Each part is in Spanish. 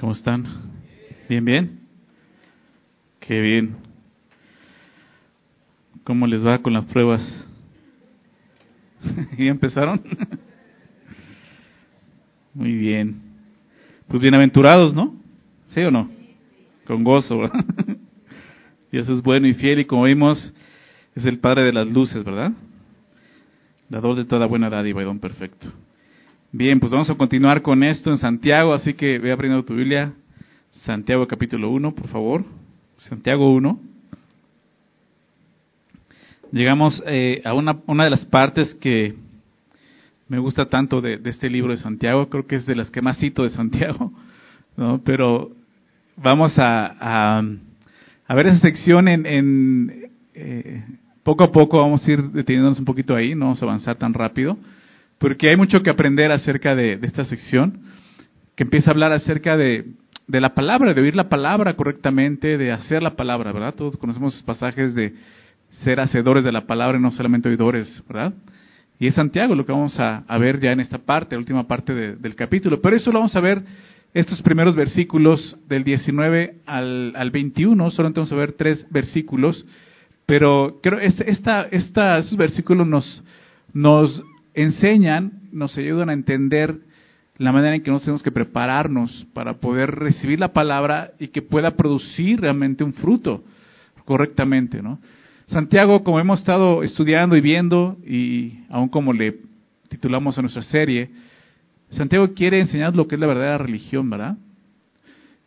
¿Cómo están? ¿Bien, bien? Qué bien. ¿Cómo les va con las pruebas? ¿Ya empezaron? Muy bien. Pues bienaventurados, ¿no? ¿Sí o no? Con gozo, ¿verdad? Dios es bueno y fiel y como vimos, es el Padre de las luces, ¿verdad? Dador de toda buena dádiva y don perfecto. Bien, pues vamos a continuar con esto en Santiago, así que ve abriendo tu Biblia, Santiago capítulo 1, por favor. Santiago 1. Llegamos eh, a una, una, de las partes que me gusta tanto de, este libro de Santiago, creo que es de las que más cito de Santiago, ¿no? pero vamos a, a, ver esa sección en, en eh, poco a poco, vamos a ir deteniéndonos un poquito ahí, no vamos a avanzar tan rápido porque hay mucho que aprender acerca de, esta sección, que empieza a hablar acerca de, la palabra, de oír la palabra correctamente, de hacer la palabra, ¿verdad? Todos conocemos pasajes de ser hacedores de la palabra y no solamente oidores, ¿verdad? Y es Santiago lo que vamos a, ver ya en esta parte, la última parte del capítulo. Pero eso lo vamos a ver estos primeros versículos del 19 al, al 21, solamente vamos a ver tres versículos, pero creo esta, esta, estos versículos nos, nos enseñan, nos ayudan a entender la manera en que nos tenemos que prepararnos para poder recibir la palabra y que pueda producir realmente un fruto correctamente, ¿no? Santiago, como hemos estado estudiando y viendo, y aún como le titulamos a nuestra serie, Santiago quiere enseñar lo que es la verdadera religión, ¿verdad?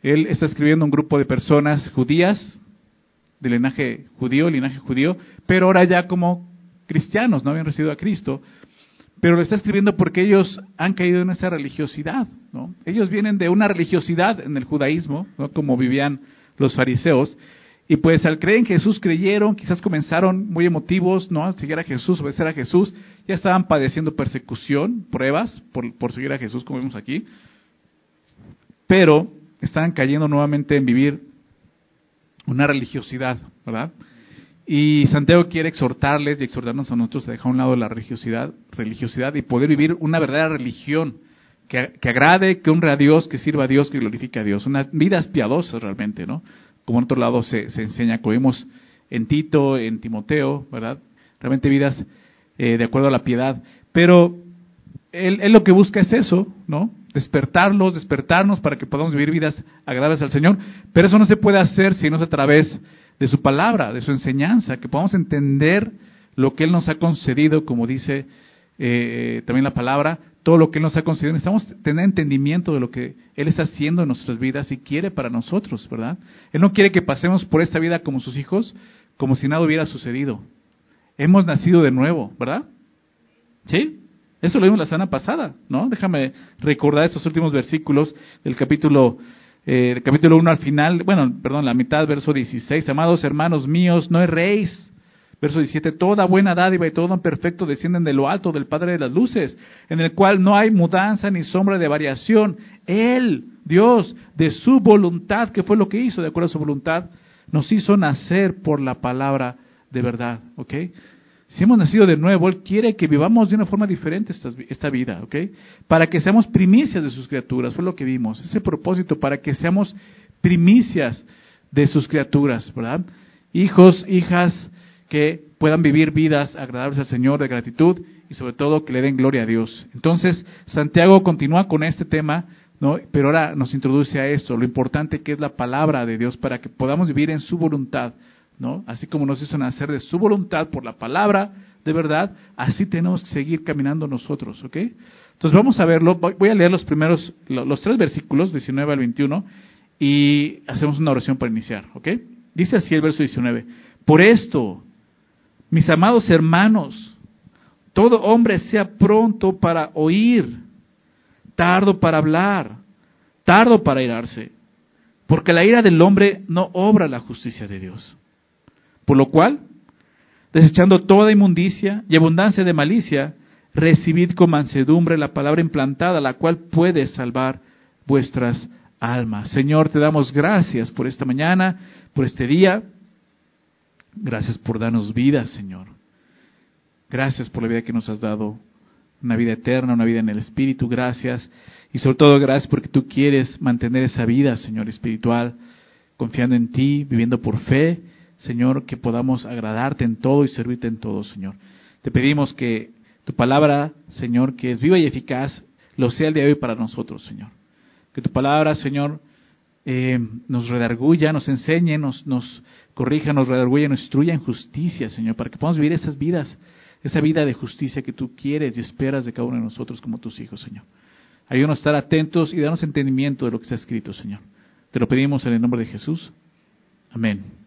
Él está escribiendo un grupo de personas judías, de linaje judío, linaje judío, pero ahora ya como cristianos, no habían recibido a Cristo, pero lo está escribiendo porque ellos han caído en esa religiosidad. ¿no? Ellos vienen de una religiosidad en el judaísmo, como vivían los fariseos, y pues al creer en Jesús creyeron, quizás comenzaron muy emotivos, ¿no? A seguir a Jesús, obedecer a Jesús, ya estaban padeciendo persecución, pruebas por, por seguir a Jesús, como vemos aquí, pero estaban cayendo nuevamente en vivir una religiosidad, ¿verdad? Y Santiago quiere exhortarles y exhortarnos a nosotros a dejar a un lado la religiosidad, religiosidad y poder vivir una verdadera religión que, que, agrade, que honre a Dios, que sirva a Dios, que glorifique a Dios. Una vida piadosa realmente, ¿no? Como en otro lado se, se enseña, como vimos en Tito, en Timoteo, ¿verdad? Realmente vidas eh, de acuerdo a la piedad. Pero él, lo que busca es eso, ¿no? Despertarlos, despertarnos para que podamos vivir vidas agradables al Señor. Pero eso no se puede hacer si no es a través su palabra, de su enseñanza, que podamos entender lo que Él nos ha concedido, como dice eh, también la palabra, todo lo que Él nos ha concedido. Necesitamos tener entendimiento de lo que Él está haciendo en nuestras vidas y quiere para nosotros, ¿verdad? Él no quiere que pasemos por esta vida como sus hijos, como si nada hubiera sucedido. Hemos nacido de nuevo, ¿verdad? ¿Sí? Eso lo vimos la semana pasada, ¿no? Déjame recordar estos últimos versículos del capítulo capítulo 1 al final, bueno, perdón, la mitad, verso 16, amados hermanos míos, no erréis. Verso 17, toda buena dádiva y todo perfecto descienden de lo alto del Padre de las Luces, en el cual no hay mudanza ni sombra de variación. Él, Dios, de su voluntad, que fue lo que hizo, de acuerdo a su voluntad, nos hizo nacer por la palabra de verdad, ¿ok? Si hemos nacido de nuevo, Él quiere que vivamos de una forma diferente esta, esta, vida, ¿ok? Para que seamos primicias de sus criaturas, fue lo que vimos, ese propósito, para que seamos primicias de sus criaturas, ¿verdad? Hijos, hijas que puedan vivir vidas agradables al Señor de gratitud y sobre todo que le den gloria a Dios. Entonces, Santiago continúa con este tema, ¿no? Pero ahora nos introduce a esto, lo importante que es la palabra de Dios para que podamos vivir en su voluntad Así como nos hizo nacer de su voluntad por la palabra de verdad, así tenemos que seguir caminando nosotros, ¿ok? Entonces vamos a verlo, voy a leer los primeros, los tres versículos, 19 al 21, y hacemos una oración para iniciar, ¿ok? Dice así el verso 19, por esto, mis amados hermanos, todo hombre sea pronto para oír, tardo para hablar, tardo para irarse, porque la ira del hombre no obra la justicia de Dios. Por lo cual, desechando toda inmundicia y abundancia de malicia, recibid con mansedumbre la palabra implantada, la cual puede salvar vuestras almas. Señor, te damos gracias por esta mañana, por este día. Gracias por darnos vida, Señor. Gracias por la vida que nos has dado. una vida eterna, una vida en el Espíritu. Gracias. Y sobre todo gracias porque tú quieres mantener esa vida, Señor, espiritual, confiando en ti, viviendo por fe. Señor, que podamos agradarte en todo y servirte en todo, Señor. Te pedimos que tu palabra, Señor, que es viva y eficaz, lo sea el día de hoy para nosotros, Señor. Que tu palabra, Señor, eh, nos redarguya, nos enseñe, nos, corrija, nos redarguya, nos instruya en justicia, Señor, para que podamos vivir esas vidas, esa vida de justicia que tú quieres y esperas de cada uno de nosotros como tus hijos, Señor. Ayúdanos a estar atentos y darnos entendimiento de lo que está escrito, Señor. Te lo pedimos en el nombre de Jesús. Amén.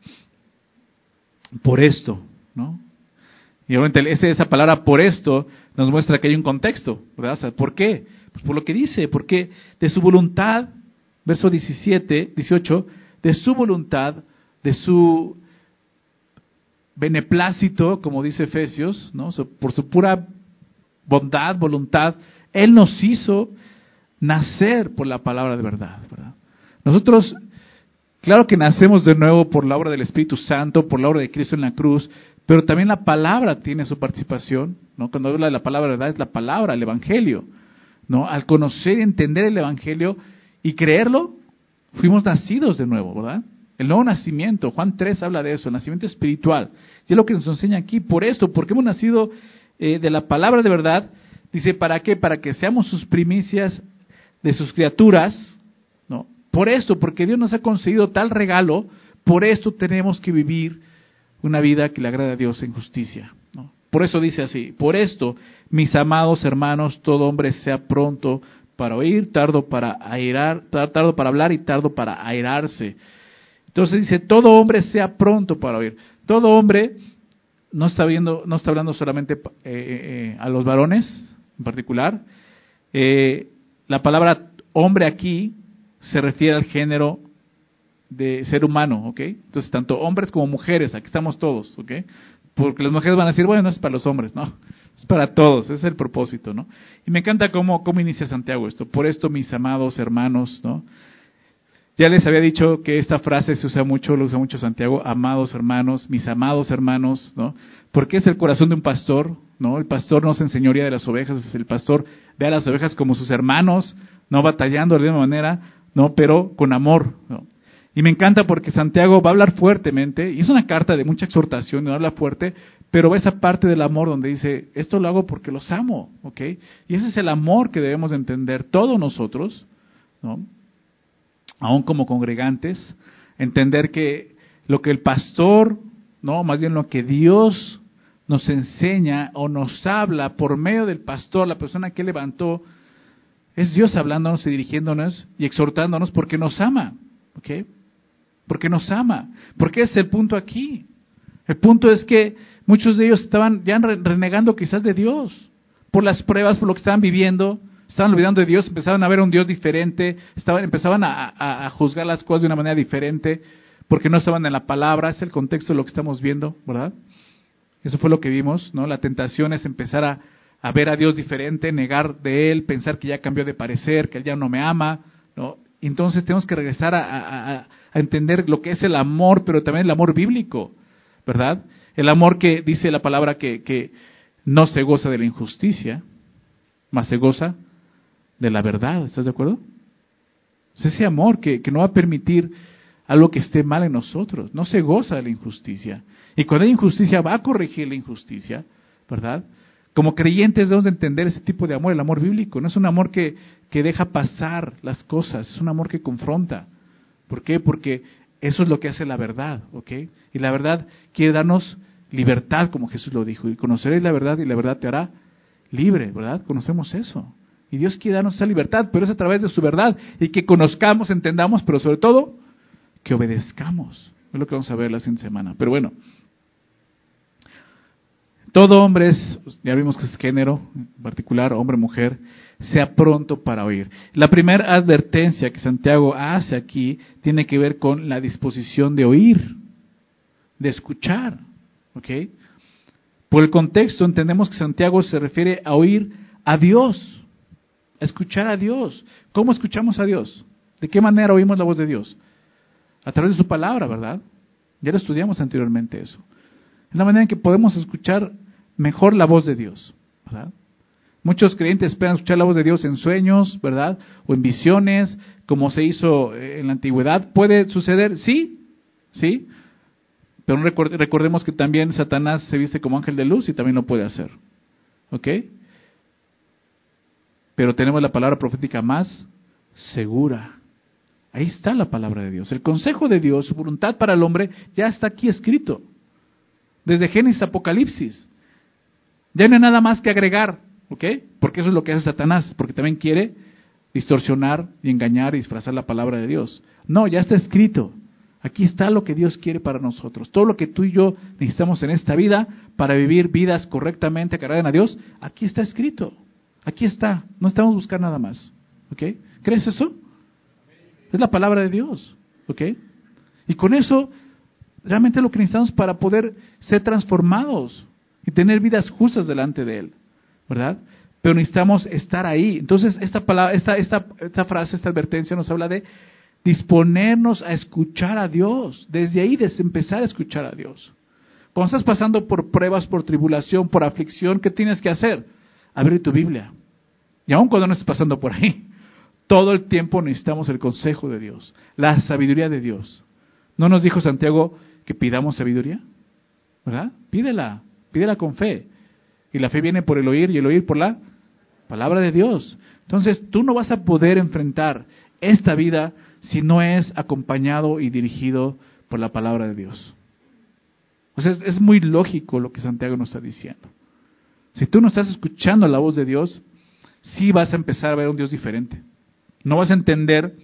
Por esto, ¿no? Y obviamente esa palabra por esto nos muestra que hay un contexto, ¿verdad? ¿Por qué? Pues por lo que dice, porque de su voluntad, verso 17, 18, de su voluntad, de su beneplácito, como dice Efesios, ¿no? por su pura bondad, voluntad, Él nos hizo nacer por la palabra de verdad, ¿verdad? Nosotros, claro que nacemos de nuevo por la obra del Espíritu Santo, por la obra de Cristo en la cruz, pero también la palabra tiene su participación, ¿no? Cuando habla de la palabra verdad es la palabra, el evangelio, ¿no? Al conocer y entender el evangelio y creerlo, fuimos nacidos de nuevo, ¿verdad? El nuevo nacimiento, Juan 3 habla de eso, el nacimiento espiritual. Y es lo que nos enseña aquí, por esto, porque hemos nacido eh, de la palabra de verdad, dice, ¿para qué? Para que seamos sus primicias de sus criaturas. Por esto, porque Dios nos ha concedido tal regalo, por esto tenemos que vivir una vida que le agrada a Dios en justicia. Por eso dice así, por esto, mis amados hermanos, todo hombre sea pronto para oír, tardo para airar, tardo para hablar y tardo para airarse. Entonces dice, todo hombre sea pronto para oír. Todo hombre no está viendo, no está hablando solamente eh, eh, eh, a los varones en particular. la palabra hombre aquí se refiere al género de ser humano, ¿ok? Entonces, tanto hombres como mujeres, aquí estamos todos, ¿ok? Porque las mujeres van a decir, bueno, no es para los hombres, no, es para todos, es el propósito, ¿no? Y me encanta cómo, cómo inicia Santiago esto. Por esto, mis amados hermanos, ¿no? Ya les había dicho que esta frase se usa mucho, lo usa mucho Santiago, amados hermanos, mis amados hermanos, ¿no? Porque es el corazón de un pastor, ¿no? El pastor no se enseñoría de las ovejas, el pastor ve a las ovejas como sus hermanos, no batallando de alguna manera, ¿no? Pero con amor, ¿no? Y me encanta porque Santiago va a hablar fuertemente, y es una carta de mucha exhortación, y habla fuerte, pero va esa parte del amor donde dice, esto lo hago porque los amo, ¿ok? Y ese es el amor que debemos entender todos nosotros, ¿no? Aún como congregantes, entender que lo que el pastor, no, más bien lo que Dios nos enseña o nos habla por medio del pastor, la persona que levantó, es Dios hablándonos y dirigiéndonos y exhortándonos porque nos ama, ¿ok? porque nos ama. Porque es el punto aquí. El punto es que muchos de ellos estaban ya renegando quizás de Dios por las pruebas, por lo que estaban viviendo, estaban olvidando de Dios, empezaban a ver un Dios diferente, estaban, empezaban a, juzgar las cosas de una manera diferente, porque no estaban en la palabra, es el contexto de lo que estamos viendo, ¿verdad? Eso fue lo que vimos, ¿no? La tentación es empezar a, a ver a Dios diferente, negar de Él, pensar que ya cambió de parecer, que Él ya no me ama, ¿no? Entonces tenemos que regresar a, entender lo que es el amor, pero también el amor bíblico, ¿verdad? El amor que dice la palabra que, no se goza de la injusticia, más se goza de la verdad. ¿Estás de acuerdo? Es ese amor que, que no va a permitir algo que esté mal en nosotros. No se goza de la injusticia. Y cuando hay injusticia va a corregir la injusticia, ¿verdad? Como creyentes debemos de entender ese tipo de amor, el amor bíblico. No es un amor que, que deja pasar las cosas, es un amor que confronta. ¿Por qué? Porque eso es lo que hace la verdad, ¿ok? Y la verdad quiere darnos libertad, como Jesús lo dijo. Y conoceréis la verdad y la verdad te hará libre, ¿verdad? Conocemos eso. Y Dios quiere darnos esa libertad, pero es a través de su verdad. Y que conozcamos, entendamos, pero sobre todo, que obedezcamos. Es lo que vamos a ver la siguiente semana. Pero bueno, todo hombre es, ya vimos que es género, en particular hombre, mujer, sea pronto para oír. La primera advertencia que Santiago hace aquí tiene que ver con la disposición de oír, de escuchar. Por el contexto entendemos que Santiago se refiere a oír a Dios, a escuchar a Dios. ¿Cómo escuchamos a Dios? ¿De qué manera oímos la voz de Dios? A través de su palabra, ¿verdad? Ya lo estudiamos anteriormente eso. Es la manera en que podemos escuchar mejor la voz de Dios. ¿verdad? Muchos creyentes esperan escuchar la voz de Dios en sueños, ¿verdad? O en visiones, como se hizo eh, en la antigüedad. ¿Puede suceder? Sí, sí. Pero recordemos que también Satanás se viste como ángel de luz y también lo puede hacer. ¿Ok? Pero tenemos la palabra profética más segura. Ahí está la palabra de Dios. El consejo de Dios, su voluntad para el hombre, ya está aquí escrito. Desde Génesis Apocalipsis. Ya no hay nada más que agregar. ¿Ok? Porque eso es lo que hace Satanás. Porque también quiere distorsionar y engañar y disfrazar la palabra de Dios. No, ya está escrito. Aquí está lo que Dios quiere para nosotros. Todo lo que tú y yo necesitamos en esta vida para vivir vidas correctamente, que a Dios, aquí está escrito. Aquí está. No estamos buscando nada más. ¿Ok? ¿Crees eso? Es la palabra de Dios. ¿Ok? Y con eso, realmente lo que necesitamos para poder ser transformados y tener vidas justas delante de Él. ¿Verdad? Pero necesitamos estar ahí. Entonces, esta, palabra, esta, esta, esta frase, esta advertencia nos habla de disponernos a escuchar a Dios. Desde ahí, desde empezar a escuchar a Dios. Cuando estás pasando por pruebas, por tribulación, por aflicción, ¿qué tienes que hacer? Abrir tu Biblia. Y aun cuando no estés pasando por ahí, todo el tiempo necesitamos el consejo de Dios, la sabiduría de Dios. ¿No nos dijo Santiago que pidamos sabiduría? ¿Verdad? Pídela, pídela con fe. Y la fe viene por el oír y el oír por la palabra de Dios. Entonces, tú no vas a poder enfrentar esta vida si no es acompañado y dirigido por la palabra de Dios. O sea, es, muy lógico lo que Santiago nos está diciendo. Si tú no estás escuchando la voz de Dios, sí vas a empezar a ver un Dios diferente. No vas a entender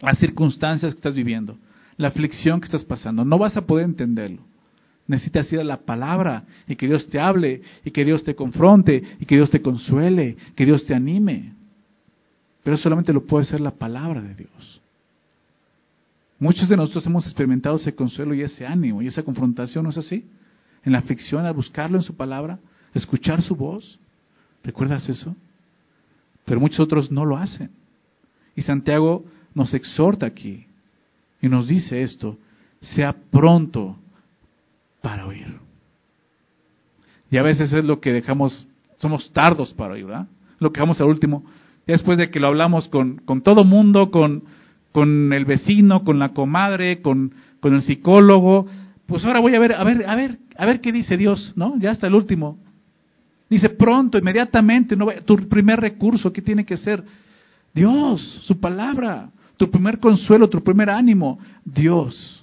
las circunstancias que estás viviendo, la aflicción que estás pasando. No vas a poder entenderlo. Necesitas ir a la palabra y que Dios te hable y que Dios te confronte y que Dios te consuele, que Dios te anime. Pero solamente lo puede hacer la palabra de Dios. Muchos de nosotros hemos experimentado ese consuelo y ese ánimo y esa confrontación, ¿no es así? En la aflicción, al buscarlo en su palabra, escuchar su voz. ¿Recuerdas eso? Pero muchos otros no lo hacen. Y Santiago nos exhorta aquí y nos dice esto, sea pronto para oír. Y a veces es lo que dejamos, somos tardos para oír, ¿verdad? Lo que dejamos al último, después de que lo hablamos con, con todo mundo, con, con el vecino, con la comadre, con, con el psicólogo, pues ahora voy a ver, a ver, a ver, a ver qué dice Dios, ¿no? Ya hasta el último. Dice pronto, inmediatamente, no, tu primer recurso, ¿qué tiene que ser? Dios, su palabra, tu primer consuelo, tu primer ánimo, Dios.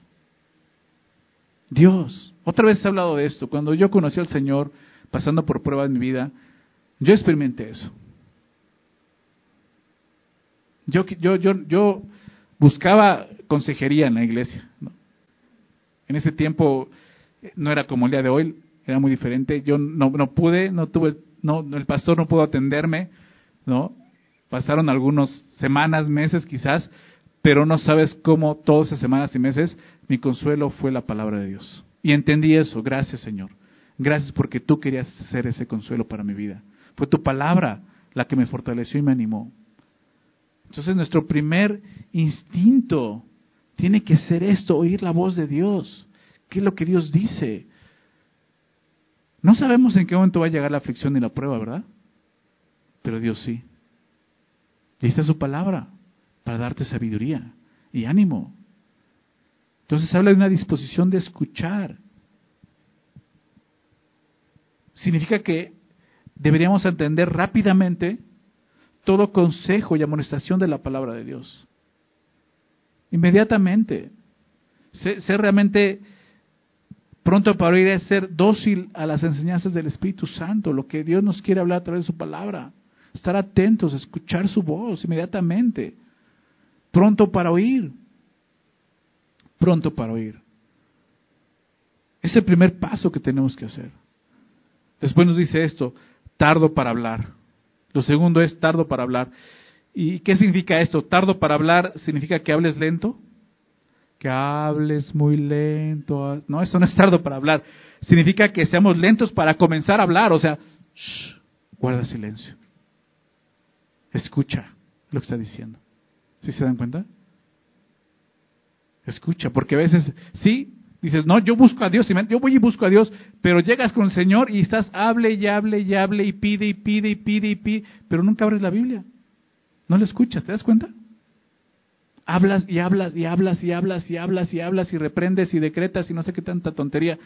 Dios. Otra vez he hablado de esto. Cuando yo conocí al Señor, pasando por pruebas en mi vida, yo experimenté eso. Yo, yo, yo, yo buscaba consejería en la iglesia. En ese tiempo eh, no era como el día de hoy, era muy diferente. Yo no, no pude, no tuve, no, el pastor no pudo atenderme, ¿no? Pasaron algunas semanas, meses quizás, pero no sabes cómo todas esas semanas y meses mi consuelo fue la palabra de Dios. Y entendí eso, gracias Señor. Gracias porque tú querías ser ese consuelo para mi vida. Fue tu palabra la que me fortaleció y me animó. Entonces nuestro primer instinto tiene que ser esto, oír la voz de Dios. ¿Qué es lo que Dios dice? No sabemos en qué momento va a llegar la aflicción y la prueba, ¿verdad? Pero Dios sí. Y está su palabra para darte sabiduría y ánimo. Entonces habla de una disposición de escuchar. Significa que deberíamos entender rápidamente todo consejo y amonestación de la palabra de Dios. Inmediatamente. Ser, realmente pronto para oír es ser dócil a las enseñanzas del Espíritu Santo, lo que Dios nos quiere hablar a través de su palabra. Estar atentos, escuchar su voz inmediatamente. Pronto para oír. Pronto para oír. Es el primer paso que tenemos que hacer. Después nos dice esto, tardo para hablar. Lo segundo es tardo para hablar. ¿Y qué significa esto? Tardo para hablar significa que hables lento. Que hables muy lento. No, eso no es tardo para hablar. Significa que seamos lentos para comenzar a hablar. O sea, guarda silencio. Escucha lo que está diciendo. ¿Sí se dan cuenta? Escucha, porque a veces, sí, Dices, no, yo busco a Dios, yo voy y busco a Dios, pero llegas con el Señor y estás, hable y hable y hable y pide y pide y pide y pide, pero nunca abres la Biblia. No la escuchas, ¿te das cuenta? Hablas y hablas y hablas y hablas y hablas y hablas y reprendes y decretas y no sé qué tanta tontería,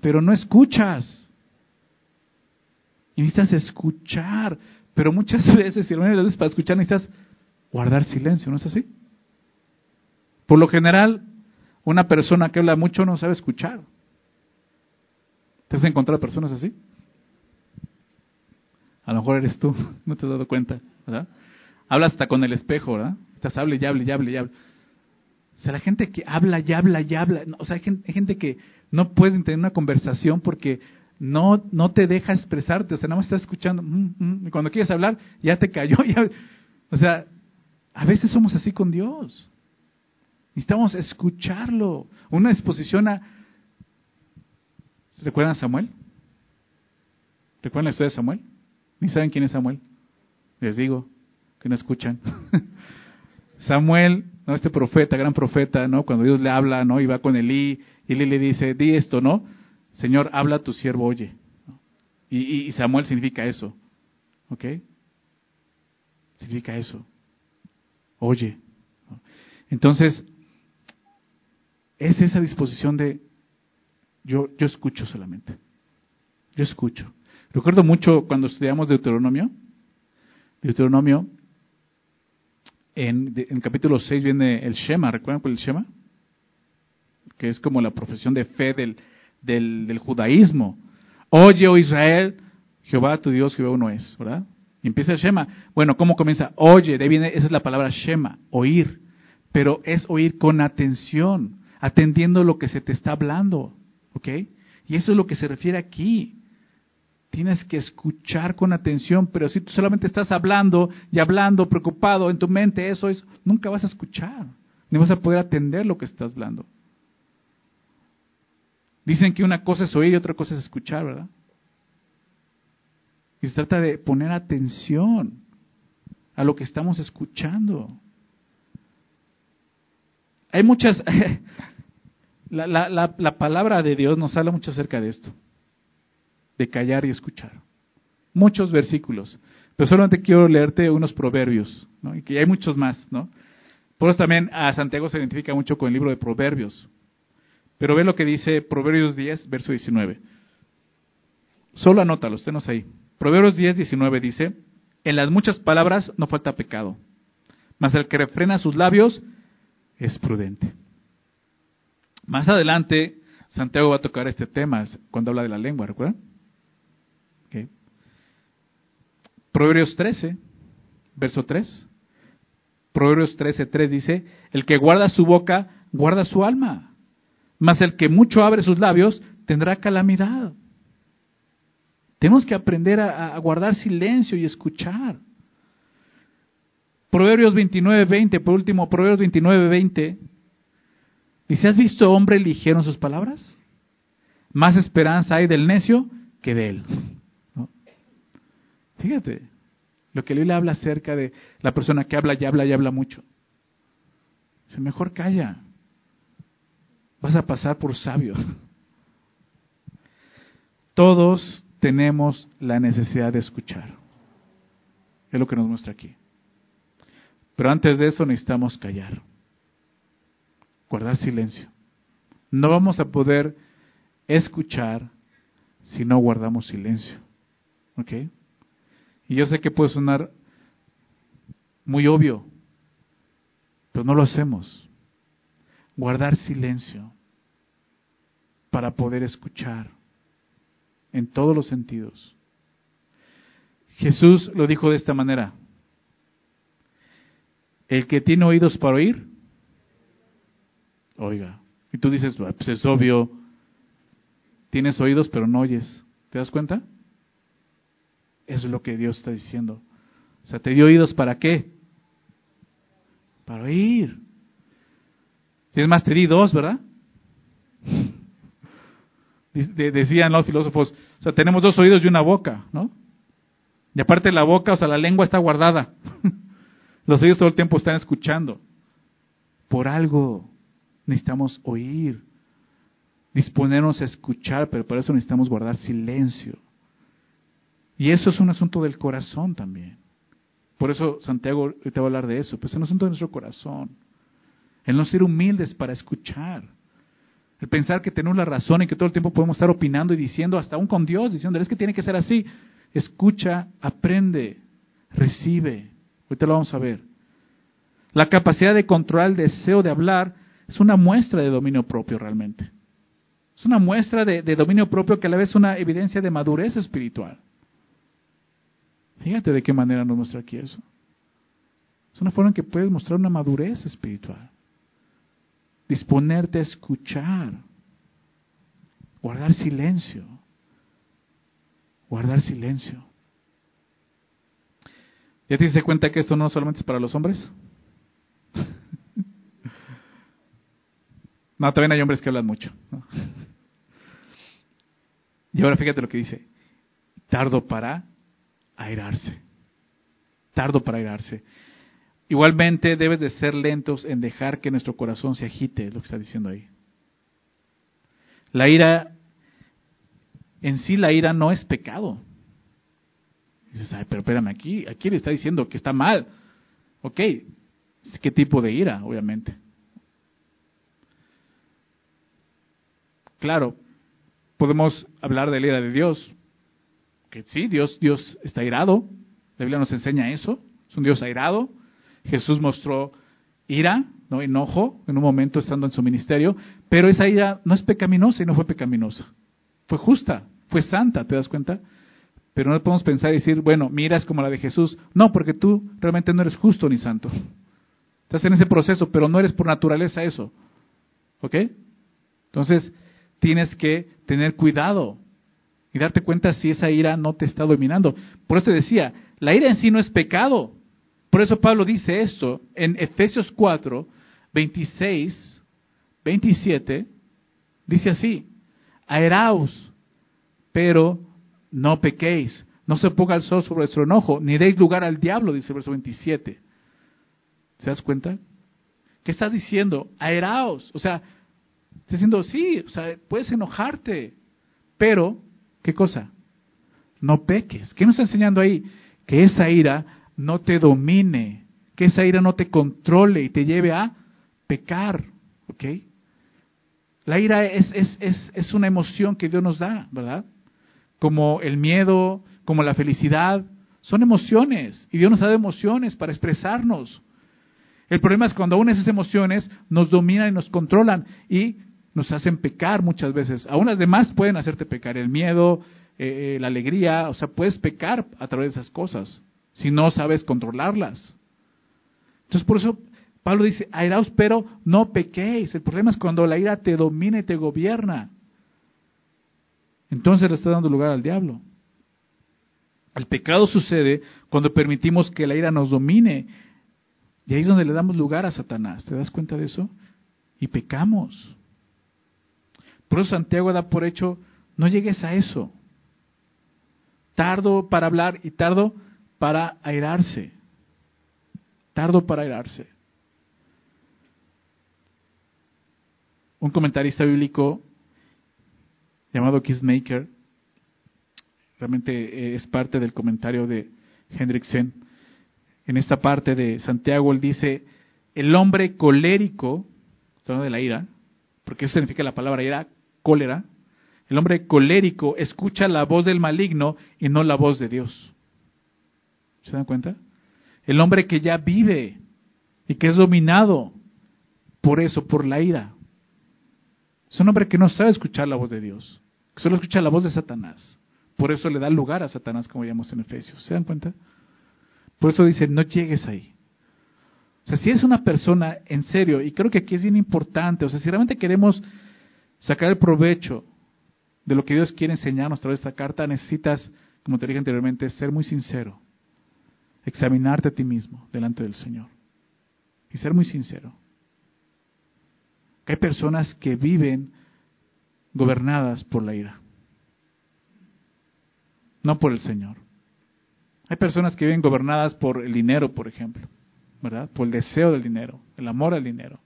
pero no escuchas. Y necesitas escuchar, pero muchas veces, las veces para escuchar necesitas guardar silencio, ¿no es así? Por lo general, una persona que habla mucho no sabe escuchar. ¿Te has encontrado personas así? A lo mejor eres tú, no te has dado cuenta, ¿verdad? Habla hasta con el espejo, ¿verdad? Estás hable y hable y hable y hable. O sea, la gente que habla y habla y habla, o sea, hay gente, que no puede tener una conversación porque no, no te deja expresarte, o sea, nada más estás escuchando, mm, mm, y cuando quieres hablar, ya te cayó, o sea, a veces somos así con Dios. Necesitamos escucharlo. Una exposición a... ¿Recuerdan a Samuel? ¿Recuerdan la historia de Samuel? Ni saben quién es Samuel. Les digo que no escuchan. Samuel, ¿no? este profeta, gran profeta, ¿no? Cuando Dios le habla, ¿no? Y va con Elí, y Elí le dice, di esto, ¿no? Señor, habla tu siervo, oye. Y, y Samuel significa eso. ¿Ok? Significa eso. Oye. Entonces, es esa disposición de yo, yo escucho solamente. Yo escucho. Recuerdo mucho cuando estudiamos Deuteronomio. Deuteronomio, en, en capítulo 6 viene el Shema, ¿recuerdan por el Shema? Que es como la profesión de fe del, del, del judaísmo. Oye, oh Israel, Jehová tu Dios, Jehová uno es, ¿verdad? Y empieza el Shema. Bueno, ¿cómo comienza? Oye, de ahí viene, esa es la palabra Shema, oír. Pero es oír con atención atendiendo lo que se te está hablando. ¿Ok? Y eso es lo que se refiere aquí. Tienes que escuchar con atención, pero si tú solamente estás hablando y hablando, preocupado en tu mente, eso es, nunca vas a escuchar, ni vas a poder atender lo que estás hablando. Dicen que una cosa es oír y otra cosa es escuchar, ¿verdad? Y se trata de poner atención a lo que estamos escuchando. Hay muchas, la, la, la, palabra de Dios nos habla mucho acerca de esto, de callar y escuchar. Muchos versículos, pero solamente quiero leerte unos proverbios, y que hay muchos más, ¿no? Por eso también a Santiago se identifica mucho con el libro de Proverbios. Pero ve lo que dice Proverbios 10, verso 19. Solo anótalo, esténos ahí. Proverbios 10, 19 dice, en las muchas palabras no falta pecado, mas el que refrena sus labios es prudente. Más adelante, Santiago va a tocar este tema cuando habla de la lengua, ¿recuerdan? Proverbios 13, verso 3. Proverbios 13, 3 dice, el que guarda su boca, guarda su alma, mas el que mucho abre sus labios, tendrá calamidad. Tenemos que aprender a, a guardar silencio y escuchar. Proverbios 29, 20, por último, Proverbios 29, 20. Dice, ¿has visto hombre ligero en sus palabras? Más esperanza hay del necio que de él. Fíjate, lo que le habla acerca de la persona que habla y habla y habla mucho. Dice, mejor calla. Vas a pasar por sabio. Todos tenemos la necesidad de escuchar. Es lo que nos muestra aquí. Pero antes de eso necesitamos callar, guardar silencio. No vamos a poder escuchar si no guardamos silencio. ¿Ok? Y yo sé que puede sonar muy obvio, pero no lo hacemos. Guardar silencio para poder escuchar en todos los sentidos. Jesús lo dijo de esta manera. El que tiene oídos para oír, oiga. Y tú dices, pues es obvio, tienes oídos pero no oyes. ¿Te das cuenta? Eso es lo que Dios está diciendo. O sea, te dio oídos para qué? Para oír. Tienes más, te di dos, ¿verdad? Decían los filósofos, o sea, tenemos dos oídos y una boca, ¿no? Y aparte la boca, o sea, la lengua está guardada. Los oídos todo el tiempo están escuchando. Por algo necesitamos oír. disponernos a escuchar, pero para eso necesitamos guardar silencio. Y eso es un asunto del corazón también. Por eso Santiago te va a hablar de eso, pues es un asunto de nuestro corazón. El no ser humildes para escuchar. El pensar que tenemos la razón y que todo el tiempo podemos estar opinando y diciendo, hasta aún con Dios, diciendo, es que tiene que ser así. Escucha, aprende, recibe. Ahorita lo vamos a ver. La capacidad de controlar el deseo de hablar es una muestra de dominio propio realmente. Es una muestra de, dominio propio que a la vez es una evidencia de madurez espiritual. Fíjate de qué manera nos muestra aquí eso. Es una forma en que puedes mostrar una madurez espiritual. Disponerte a escuchar. Guardar silencio. Guardar silencio. ¿Ya te diste cuenta que esto no solamente es para los hombres? no, también hay hombres que hablan mucho. Y ahora fíjate lo que dice. Tardo para airarse. Tardo para airarse. Igualmente debes de ser lentos en dejar que nuestro corazón se agite, es lo que está diciendo ahí. La ira, en sí la ira no es pecado. Dices, ay, pero espérame, aquí, aquí le está diciendo que está mal. Ok, ¿qué tipo de ira? Obviamente. Claro, podemos hablar de la ira de Dios. Que sí, Dios, Dios está airado. La Biblia nos enseña eso. Es un Dios airado. Jesús mostró ira, no enojo, en un momento estando en su ministerio, pero esa ira no es pecaminosa y no fue pecaminosa. Fue justa, fue santa, ¿te das cuenta? Pero no podemos pensar y decir, bueno, mi ira es como la de Jesús. No, porque tú realmente no eres justo ni santo. Estás en ese proceso, pero no eres por naturaleza eso. ¿Ok? Entonces, tienes que tener cuidado y darte cuenta si esa ira no te está dominando. Por eso decía, la ira en sí no es pecado. Por eso Pablo dice esto en Efesios 4, 26, 27, dice así, aeraos, pero no pequéis, no se ponga el sol sobre vuestro enojo, ni deis lugar al diablo, dice el verso 27. ¿Se das cuenta? ¿Qué está diciendo? Aeraos, o sea, está diciendo, sí, o sea, puedes enojarte, pero, ¿qué cosa? No peques. ¿Qué nos está enseñando ahí? Que esa ira no te domine, que esa ira no te controle y te lleve a pecar, ¿ok? La ira es, es, es, es una emoción que Dios nos da, ¿verdad? Como el miedo, como la felicidad, son emociones y Dios nos da emociones para expresarnos. El problema es cuando aún esas emociones nos dominan y nos controlan y nos hacen pecar muchas veces. Aún las demás pueden hacerte pecar, el miedo, eh, eh, la alegría, o sea, puedes pecar a través de esas cosas si no sabes controlarlas. Entonces por eso Pablo dice, airaos pero no pequéis. El problema es cuando la ira te domina y te gobierna. Entonces le está dando lugar al diablo. El pecado sucede cuando permitimos que la ira nos domine. Y ahí es donde le damos lugar a Satanás. ¿Te das cuenta de eso? Y pecamos. Por eso Santiago da por hecho, no llegues a eso. Tardo para hablar y tardo para airarse. Tardo para airarse. Un comentarista bíblico llamado Kissmaker, realmente eh, es parte del comentario de Hendrickson. En esta parte de Santiago él dice, el hombre colérico, hablando de la ira, porque eso significa la palabra ira, cólera, el hombre colérico escucha la voz del maligno y no la voz de Dios. ¿Se dan cuenta? El hombre que ya vive y que es dominado por eso, por la ira. Es un hombre que no sabe escuchar la voz de Dios, que solo escucha la voz de Satanás. Por eso le da lugar a Satanás, como llamamos en Efesios. ¿Se dan cuenta? Por eso dice, no llegues ahí. O sea, si eres una persona en serio, y creo que aquí es bien importante, o sea, si realmente queremos sacar el provecho de lo que Dios quiere enseñarnos a través de esta carta, necesitas, como te dije anteriormente, ser muy sincero examinarte a ti mismo delante del Señor y ser muy sincero. Hay personas que viven gobernadas por la ira, no por el Señor. Hay personas que viven gobernadas por el dinero, por ejemplo, ¿verdad? Por el deseo del dinero, el amor al dinero.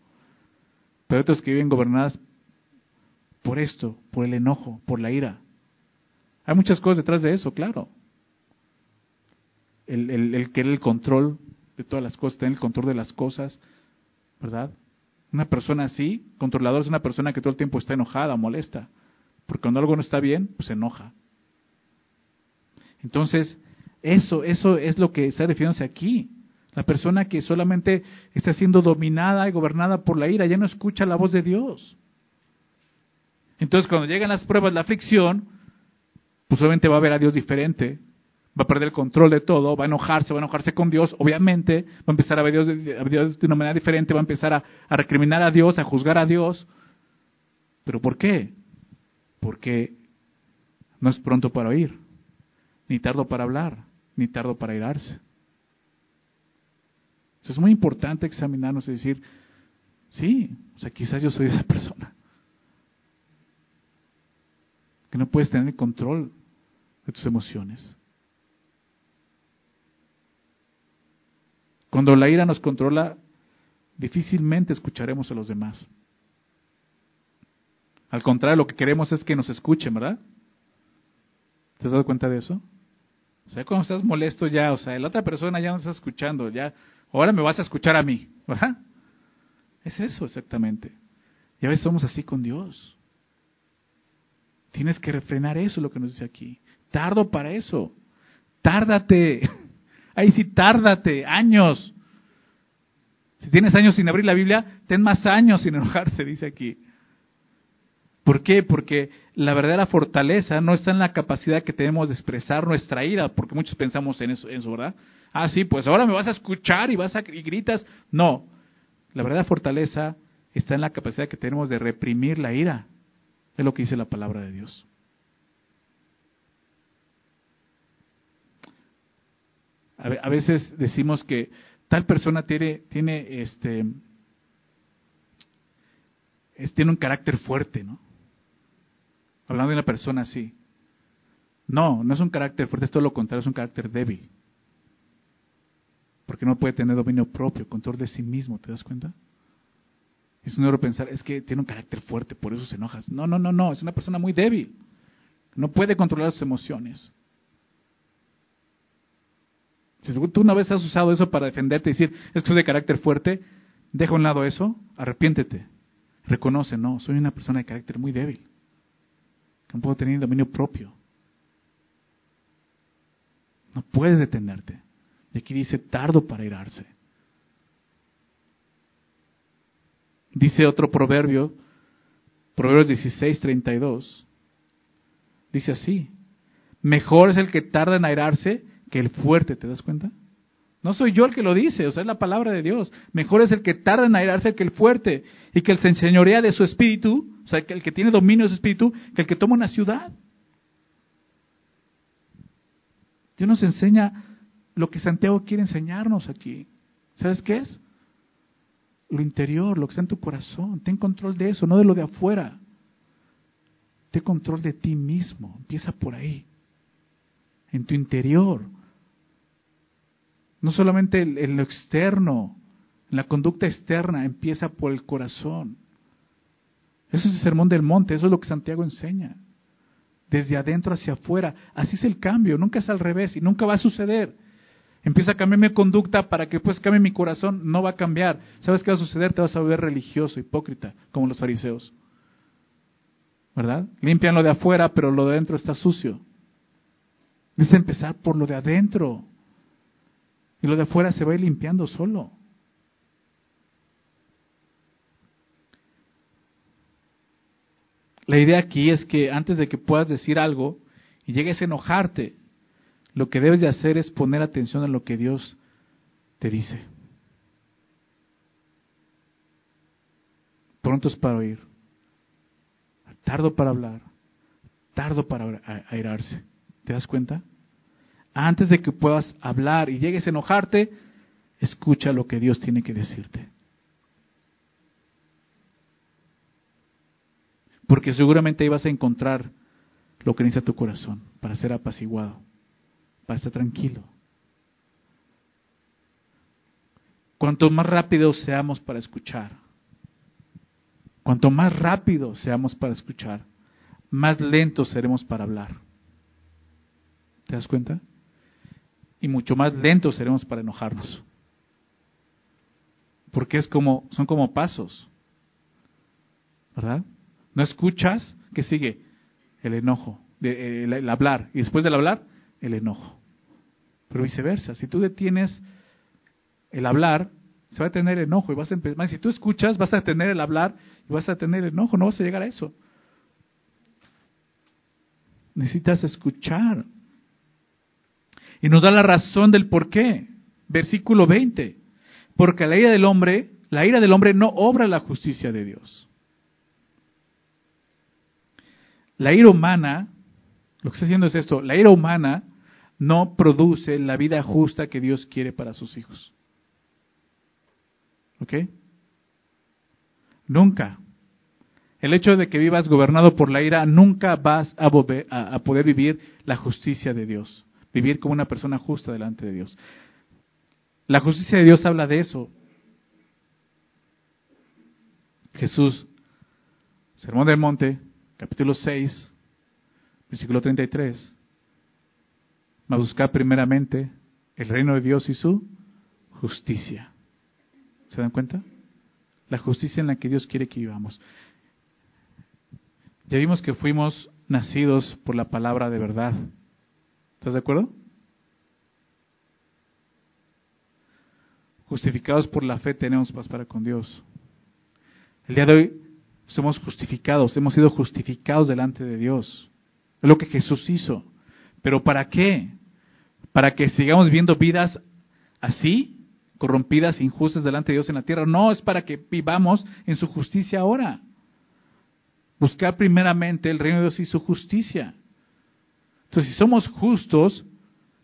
Pero otros que viven gobernadas por esto, por el enojo, por la ira. Hay muchas cosas detrás de eso, claro. El, el, el querer el control de todas las cosas, tener el control de las cosas, ¿verdad? Una persona así, controlador, es una persona que todo el tiempo está enojada, molesta. Porque cuando algo no está bien, pues se enoja. Entonces, eso, eso es lo que está refiriéndose aquí. La persona que solamente está siendo dominada y gobernada por la ira, ya no escucha la voz de Dios. Entonces, cuando llegan las pruebas, la aflicción, pues obviamente va a ver a Dios diferente, va a perder el control de todo, va a enojarse, va a enojarse con Dios, obviamente, va a empezar a ver a Dios, de una manera diferente, va a empezar a, a recriminar a Dios, a juzgar a Dios. ¿Pero por qué? Porque no es pronto para oír, ni tardo para hablar, ni tardo para irarse. es muy importante examinarnos y decir, sí, o sea, quizás yo soy esa persona. Que no puedes tener el control de tus emociones. Cuando la ira nos controla, difícilmente escucharemos a los demás. Al contrario, lo que queremos es que nos escuchen, ¿verdad? ¿Te has dado cuenta de eso? O sea, cuando estás molesto ya, o sea, la otra persona ya no está escuchando, ya, ahora me vas a escuchar a mí, ¿verdad? Es eso exactamente. Y a veces somos así con Dios. Tienes que refrenar eso, lo que nos dice aquí. Tardo para eso. Tárdate. Ahí sí, tárdate, años. Si tienes años sin abrir la Biblia, ten más años sin enojarte, dice aquí. ¿Por qué? Porque la verdadera fortaleza no está en la capacidad que tenemos de expresar nuestra ira, porque muchos pensamos en eso, eso ¿verdad? Ah, sí, pues ahora me vas a escuchar y vas a y gritas. No, la verdadera fortaleza está en la capacidad que tenemos de reprimir la ira. Es lo que dice la palabra de Dios. A veces decimos que tal persona tiene, tiene, este, tiene un carácter fuerte, ¿no? Hablando de una persona así. No, no es un carácter fuerte, es todo lo contrario, es un carácter débil. Porque no puede tener dominio propio, control de sí mismo, ¿te das cuenta? Es un error pensar, es que tiene un carácter fuerte, por eso se enojas. No, no, no, no, es una persona muy débil. No puede controlar sus emociones. Si tú una vez has usado eso para defenderte y decir, es que soy de carácter fuerte, deja a un lado eso, arrepiéntete. Reconoce, no, soy una persona de carácter muy débil. No puedo tener dominio propio. No puedes detenerte. Y aquí dice, tardo para irarse. Dice otro proverbio, Proverbios 16, 32. Dice así, mejor es el que tarda en airarse que el fuerte, ¿te das cuenta? No soy yo el que lo dice, o sea, es la palabra de Dios. Mejor es el que tarda en airarse que el fuerte y que el se enseñorea de su espíritu, o sea, que el que tiene dominio de su espíritu, que el que toma una ciudad. Dios nos enseña lo que Santiago quiere enseñarnos aquí. ¿Sabes qué es? Lo interior, lo que está en tu corazón. Ten control de eso, no de lo de afuera. Ten control de ti mismo. Empieza por ahí. En tu interior no solamente en lo externo, la conducta externa empieza por el corazón. Eso es el sermón del monte, eso es lo que Santiago enseña. Desde adentro hacia afuera. Así es el cambio, nunca es al revés y nunca va a suceder. Empieza a cambiar mi conducta para que pues cambie mi corazón, no va a cambiar. ¿Sabes qué va a suceder? Te vas a ver religioso, hipócrita, como los fariseos. ¿Verdad? Limpian lo de afuera, pero lo de adentro está sucio. Dice empezar por lo de adentro. Y lo de afuera se va a ir limpiando solo. La idea aquí es que antes de que puedas decir algo y llegues a enojarte, lo que debes de hacer es poner atención a lo que Dios te dice. Prontos para oír, tardo para hablar, tardo para airarse. ¿Te das cuenta? Antes de que puedas hablar y llegues a enojarte, escucha lo que Dios tiene que decirte. Porque seguramente ahí vas a encontrar lo que necesita tu corazón para ser apaciguado, para estar tranquilo. Cuanto más rápido seamos para escuchar, Cuanto más rápido seamos para escuchar, más lentos seremos para hablar. ¿Te das cuenta? Y mucho más lentos seremos para enojarnos. Porque es como, son como pasos. ¿Verdad? No escuchas, ¿qué sigue? El enojo, el, hablar. Y después del hablar, el enojo. Pero viceversa, si tú detienes el hablar, se va a tener enojo y vas a empezar. Si tú escuchas, vas a tener el hablar y vas a tener enojo, no vas a llegar a eso. Necesitas escuchar. Y nos da la razón del por qué. Versículo 20. Porque la ira del hombre, la ira del hombre no obra la justicia de Dios. La ira humana, lo que está haciendo es esto, la ira humana no produce la vida justa que Dios quiere para sus hijos. ¿Ok? Nunca. El hecho de que vivas gobernado por la ira, nunca vas a, a, poder vivir la justicia de Dios, vivir como una persona justa delante de Dios. La justicia de Dios habla de eso. Jesús, Sermón del Monte, capítulo 6, versículo 33. Va a buscar primeramente el reino de Dios y su justicia. ¿Se dan cuenta? La justicia en la que Dios quiere que vivamos. Ya vimos que fuimos nacidos por la palabra de verdad. ¿Estás de acuerdo? Justificados por la fe tenemos paz para con Dios. El día de hoy somos justificados, hemos sido justificados delante de Dios. Es lo que Jesús hizo. Pero ¿para qué? ¿Para que sigamos viendo vidas así, corrompidas, injustas delante de Dios en la tierra? No, es para que vivamos en su justicia ahora. Buscar primeramente el reino de Dios y su justicia. Entonces, si somos justos,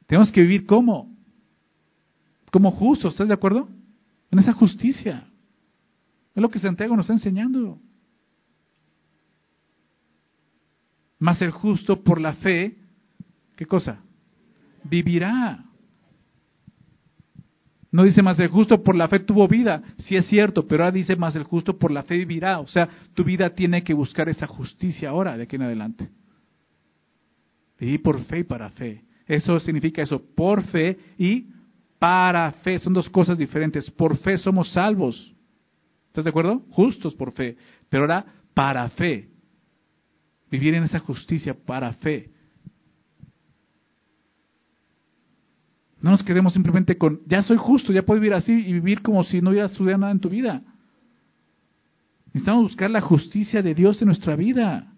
tenemos que vivir como? Como justos, ¿estás de acuerdo? En esa justicia. Es lo que Santiago nos está enseñando. Mas el justo por la fe, ¿qué cosa? Vivirá. No dice más el justo por la fe tuvo vida, sí es cierto, pero ahora dice más el justo por la fe vivirá. O sea, tu vida tiene que buscar esa justicia ahora, de aquí en adelante. Vivir por fe y para fe. Eso significa eso, por fe y para fe. Son dos cosas diferentes. Por fe somos salvos. ¿Estás de acuerdo? Justos por fe. Pero ahora para fe. Vivir en esa justicia para fe. No nos quedemos simplemente con, ya soy justo, ya puedo vivir así y vivir como si no hubiera sucedido nada en tu vida. Necesitamos buscar la justicia de Dios en nuestra vida.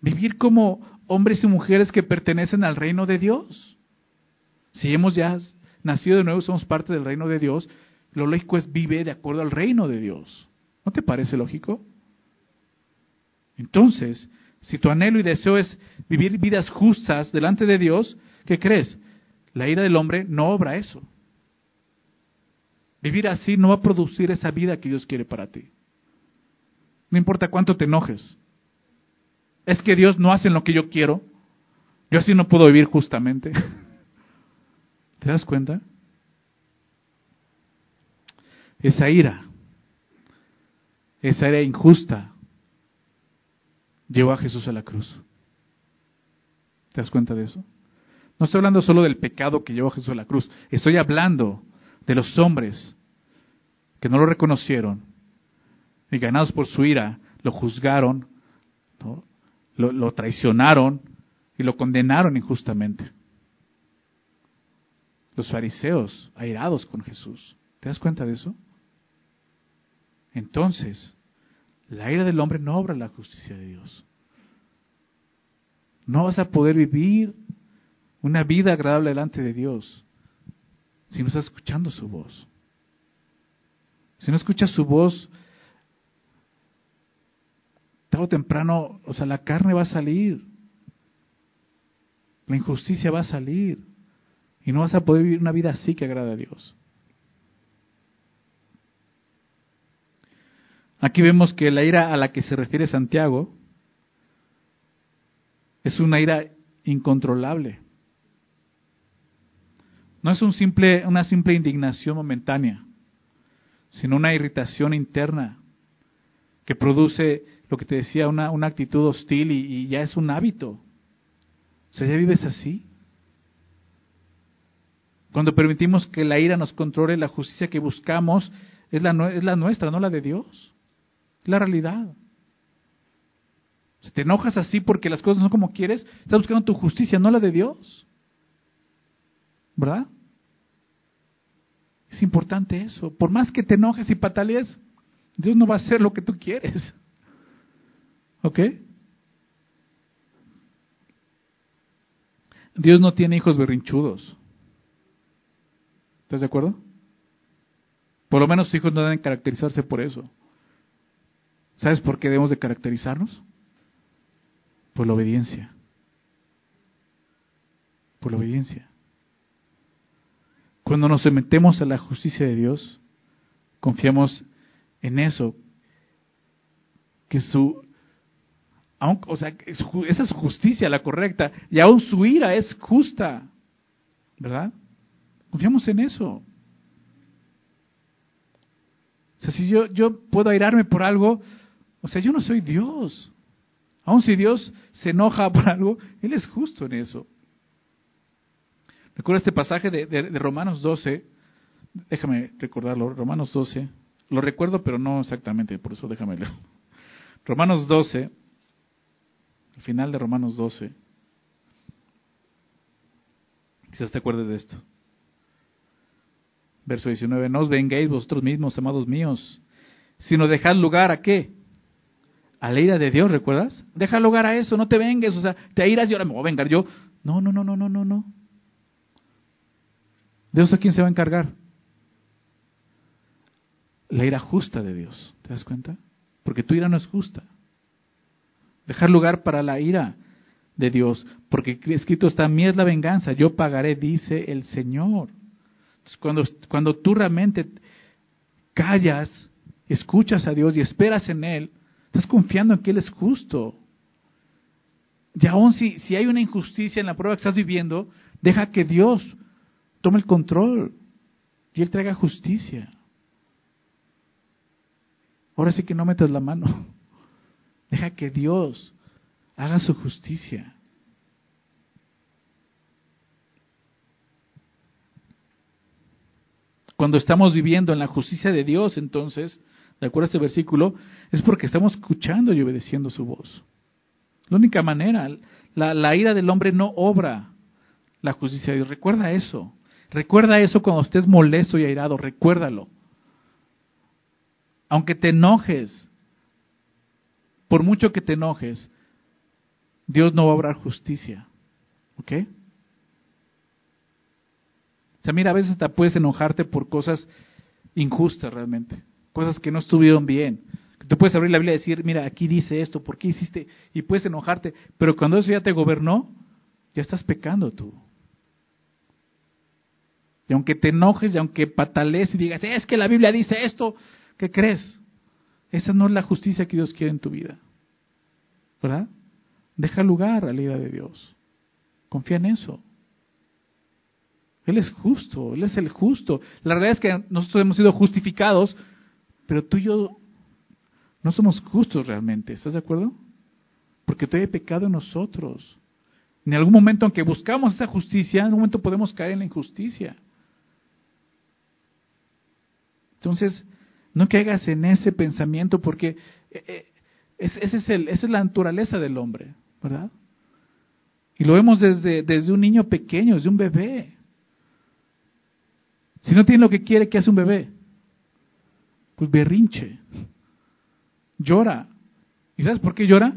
Vivir como hombres y mujeres que pertenecen al reino de Dios. Si hemos ya nacido de nuevo, somos parte del reino de Dios, lo lógico es vive de acuerdo al reino de Dios. ¿No te parece lógico? Entonces, si tu anhelo y deseo es vivir vidas justas delante de Dios, ¿qué crees? La ira del hombre no obra eso. Vivir así no va a producir esa vida que Dios quiere para ti. No importa cuánto te enojes. Es que Dios no hace lo que yo quiero. Yo así no puedo vivir justamente. ¿Te das cuenta? Esa ira, esa ira injusta, llevó a Jesús a la cruz. ¿Te das cuenta de eso? No estoy hablando solo del pecado que llevó a Jesús a la cruz, estoy hablando de los hombres que no lo reconocieron y ganados por su ira, lo juzgaron, lo, traicionaron y lo condenaron injustamente. Los fariseos airados con Jesús. ¿Te das cuenta de eso? Entonces, la ira del hombre no obra la justicia de Dios. No vas a poder vivir una vida agradable delante de Dios si no estás escuchando su voz. Si no escuchas su voz, o temprano, o sea, la carne va a salir. La injusticia va a salir. Y no vas a poder vivir una vida así que agrada a Dios. Aquí vemos que la ira a la que se refiere Santiago es una ira incontrolable. No es un simple, una simple indignación momentánea, sino una irritación interna que produce lo que te decía, una, una actitud hostil y, ya es un hábito. O sea, ya vives así. Cuando permitimos que la ira nos controle, la justicia que buscamos es la, es la nuestra, no la de Dios. Es la realidad. Si te enojas así porque las cosas no son como quieres, estás buscando tu justicia, no la de Dios. ¿Verdad? Es importante eso. Por más que te enojes y patalees, Dios no va a hacer lo que tú quieres. ¿Ok? Dios no tiene hijos berrinchudos. ¿Estás de acuerdo? Por lo menos sus hijos no deben caracterizarse por eso. ¿Sabes por qué debemos de caracterizarnos? Por la obediencia. Por la obediencia. Cuando nos sometemos a la justicia de Dios, confiamos en eso, que su, o sea, esa es justicia la correcta, y aún su ira es justa, ¿verdad? Confiamos en eso. O sea, si yo, yo puedo airarme por algo, o sea, yo no soy Dios. Aun si Dios se enoja por algo, Él es justo en eso. Recuerda este pasaje de, de, Romanos 12, déjame recordarlo, Romanos 12, lo recuerdo pero no exactamente, por eso déjame leer. Romanos 12, al final de Romanos 12, quizás te acuerdes de esto. Verso 19, no os vengáis vosotros mismos, amados míos, sino dejad lugar a qué? A la ira de Dios, ¿recuerdas? Deja lugar a eso, no te vengues, o sea, te iras y ahora me voy a vengar yo. No, no, no, no, no, no, no. ¿Dios a quién se va a encargar? La ira justa de Dios, ¿te das cuenta? Porque tu ira no es justa. Dejar lugar para la ira de Dios, porque escrito está, mí es la venganza, yo pagaré, dice el Señor. cuando, cuando tú realmente callas, escuchas a Dios y esperas en Él, estás confiando en que Él es justo. Y aún si, si hay una injusticia en la prueba que estás viviendo, deja que Dios tome el control y Él traiga justicia. Ahora sí que no metas la mano. Deja que Dios haga su justicia. Cuando estamos viviendo en la justicia de Dios, entonces, de acuerdo a este versículo, es porque estamos escuchando y obedeciendo su voz. La única manera, la, ira del hombre no obra la justicia de Dios. Recuerda eso. Recuerda eso cuando estés molesto y airado, recuérdalo. Aunque te enojes, por mucho que te enojes, Dios no va a obrar justicia. ¿Ok? O sea, mira, a veces te puedes enojarte por cosas injustas realmente, cosas que no estuvieron bien. Tú puedes abrir la Biblia y decir, mira, aquí dice esto, ¿por qué hiciste? Y puedes enojarte, pero cuando eso ya te gobernó, ya estás pecando tú. Y aunque te enojes y aunque patalees y digas, es que la Biblia dice esto, ¿qué crees? Esa no es la justicia que Dios quiere en tu vida. ¿Verdad? Deja lugar a la ira de Dios. Confía en eso. Él es justo, Él es el justo. La realidad es que nosotros hemos sido justificados, pero tú y yo no somos justos realmente. ¿Estás de acuerdo? Porque todavía hay pecado en nosotros. En algún momento, aunque buscamos esa justicia, en algún momento podemos caer en la injusticia. Entonces, no caigas en ese pensamiento porque eh, eh, es esa es la naturaleza del hombre, ¿verdad? Y lo vemos desde, desde un niño pequeño, desde un bebé. Si no tiene lo que quiere, ¿qué hace un bebé? Pues berrinche, llora. ¿Y sabes por qué llora?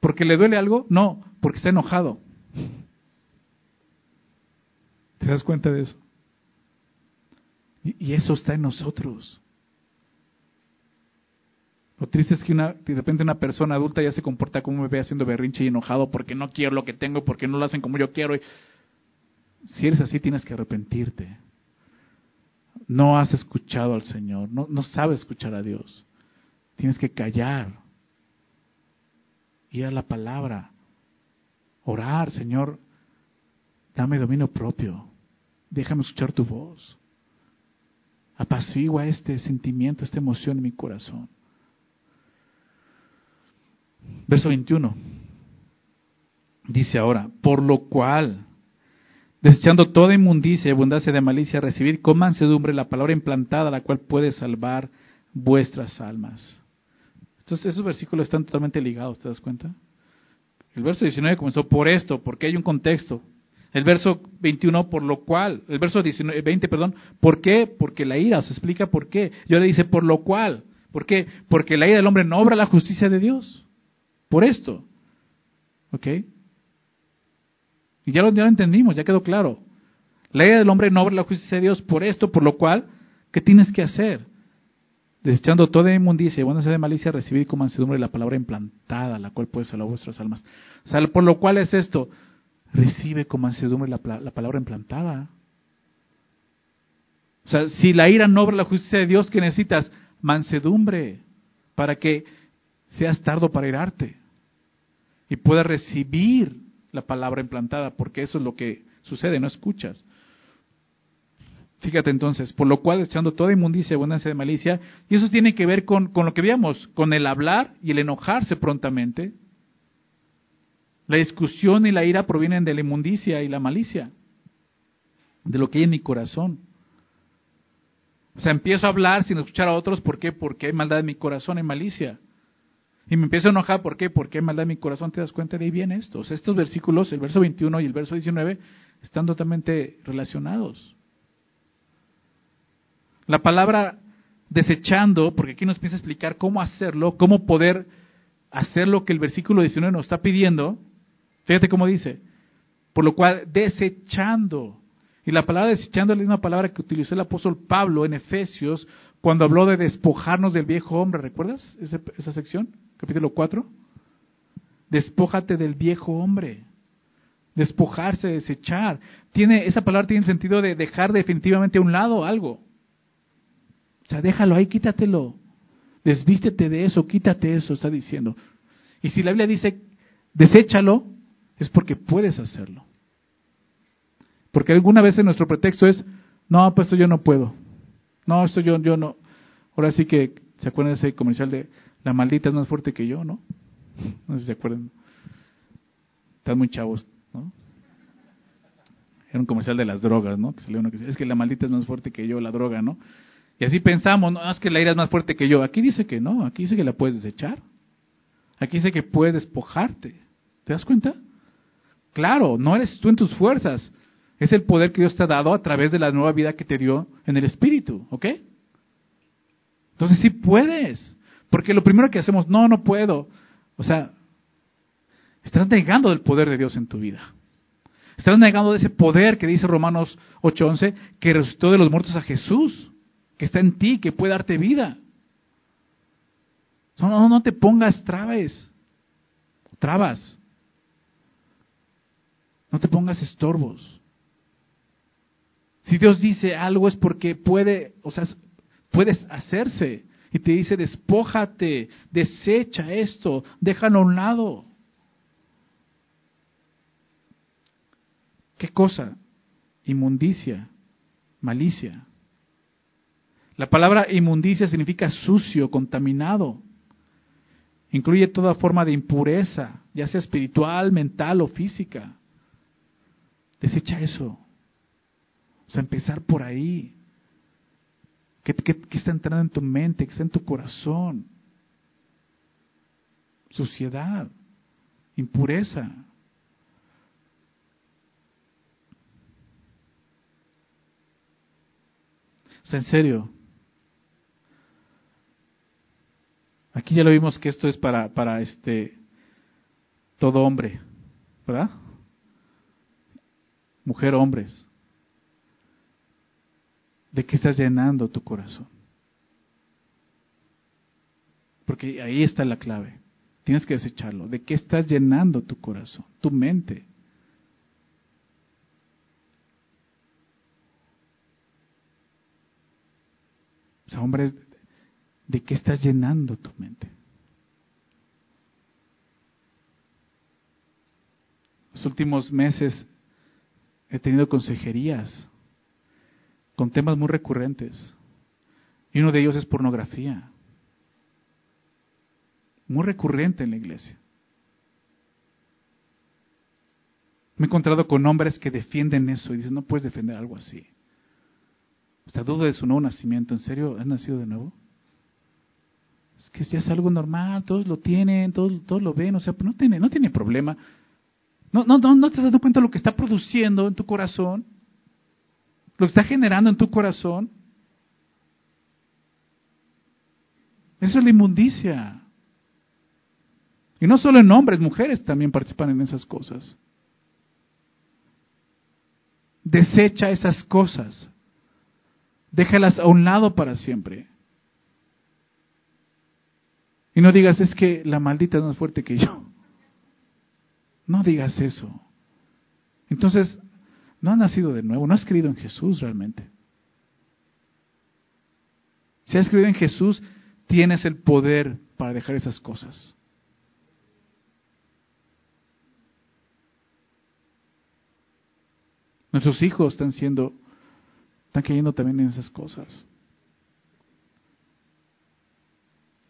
¿Porque le duele algo? No, porque está enojado. ¿Te das cuenta de eso? Y, eso está en nosotros. Lo triste es que una, de repente una persona adulta ya se comporta como un bebé haciendo berrinche y enojado porque no quiero lo que tengo, porque no lo hacen como yo quiero. si eres así, tienes que arrepentirte. No has escuchado al Señor, no, no sabes escuchar a Dios. Tienes que callar, ir a la palabra, orar, Señor, dame dominio propio, déjame escuchar tu voz apacigua este sentimiento, esta emoción en mi corazón. Verso 21. Dice ahora, por lo cual, desechando toda inmundicia y abundancia de malicia, recibid con mansedumbre la palabra implantada, la cual puede salvar vuestras almas. Entonces, esos versículos están totalmente ligados, ¿te das cuenta? El verso 19 comenzó por esto, porque hay un contexto. El verso 21, por lo cual. El verso 19, 20, perdón. ¿Por qué? Porque la ira, os explica por qué. Y ahora dice, por lo cual. ¿Por qué? Porque la ira del hombre no obra la justicia de Dios. Por esto. ¿Ok? Y ya lo, ya entendimos, ya quedó claro. La ira del hombre no obra la justicia de Dios. Por esto, por lo cual, ¿qué tienes que hacer? desechando toda inmundicia y buena de malicia, recibid con mansedumbre la palabra implantada, la cual puede salvar vuestras almas. por lo cual es esto, recibe con mansedumbre la, la palabra implantada. O sea, si la ira no obra la justicia de Dios, ¿qué necesitas? Mansedumbre, para que seas tardo para irarte y puedas recibir la palabra implantada, porque eso es lo que sucede, no escuchas. Fíjate entonces, por lo cual echando toda inmundicia abundancia de malicia, y eso tiene que ver con, con lo que veíamos, con el hablar y el enojarse prontamente. La discusión y la ira provienen de la inmundicia y la malicia, de lo que hay en mi corazón. O sea, empiezo a hablar sin escuchar a otros, ¿por qué? Porque hay maldad en mi corazón, hay malicia. Y me empiezo a enojar, ¿por qué? Porque maldad mi corazón, te das cuenta de ahí viene esto. O sea, estos versículos, el verso 21 y el verso 19, están totalmente relacionados. La palabra desechando, porque aquí nos empieza a explicar cómo hacerlo, cómo poder hacer lo que el versículo 19 nos está pidiendo. Fíjate cómo dice. Por lo cual, desechando. Y la palabra desechando es la misma palabra que utilizó el apóstol Pablo en Efesios cuando habló de despojarnos del viejo hombre. ¿Recuerdas esa, esa sección? Capítulo 4. Despójate del viejo hombre. Despojarse, desechar. Tiene, esa palabra tiene el sentido de dejar definitivamente a un lado algo. O sea, déjalo ahí, quítatelo. Desvístete de eso, quítate eso, está diciendo. Y si la Biblia dice, deséchalo, es porque puedes hacerlo. Porque alguna vez nuestro pretexto es, no, pues esto yo no puedo. No, esto yo, yo no. Ahora sí que, ¿se acuerdan de ese comercial de la maldita es más fuerte que yo, no? No sé si se acuerdan. Están muy chavos, ¿no? Era un comercial de las drogas, ¿no? Que salió uno que dice, es que la maldita es más fuerte que yo, la droga, ¿no? Y así pensamos, no, es que la ira es más fuerte que yo. Aquí dice que no, aquí dice que la puedes desechar. Aquí dice que puedes despojarte. ¿Te das cuenta? Claro, no eres tú en tus fuerzas. Es el poder que Dios te ha dado a través de la nueva vida que te dio en el Espíritu, ¿ok? Entonces sí puedes. Porque lo primero que hacemos, no, no puedo. O sea, estás negando el poder de Dios en tu vida. Estás negando ese poder que dice Romanos 8:11, que resucitó de los muertos a Jesús que está en ti, que puede darte vida. No, no te pongas trabas, trabas. No te pongas estorbos. Si Dios dice algo es porque puede, o sea, puedes hacerse. Y te dice, despójate, desecha esto, déjalo a un lado. ¿Qué cosa? Inmundicia, malicia. La palabra inmundicia significa sucio, contaminado. Incluye toda forma de impureza, ya sea espiritual, mental o física. Desecha eso. O sea, empezar por ahí. ¿Qué, está entrando en tu mente? ¿Qué está en tu corazón? Suciedad, impureza. O en serio, Aquí ya lo vimos que esto es para, para este todo hombre, ¿verdad? Mujer, hombres. ¿De qué estás llenando tu corazón? Porque ahí está la clave. Tienes que desecharlo. ¿De qué estás llenando tu corazón? Tu mente. O sea, hombres, de qué estás llenando tu mente. Los últimos meses he tenido consejerías con temas muy recurrentes. Y uno de ellos es pornografía. muy recurrente en la iglesia. Me he encontrado con hombres que defienden eso y dicen, no puedes defender algo así. Hasta duda de su nuevo nacimiento. ¿En serio has nacido de nuevo? Es que ya es algo normal, todos lo tienen, todos, todos lo ven, o sea, no tiene, no tiene problema. No, no, no, no te dado cuenta de lo que está produciendo en tu corazón, lo que está generando en tu corazón. Eso es la inmundicia. Y no solo en hombres, mujeres también participan en esas cosas. Desecha esas cosas. Déjalas a un lado para siempre. Y no digas, es que la maldita es más fuerte que yo. No digas eso. Entonces, no has nacido de nuevo, no has creído en Jesús realmente. Si has creído en Jesús, tienes el poder para dejar esas cosas. Nuestros hijos están siendo, están cayendo también en esas cosas.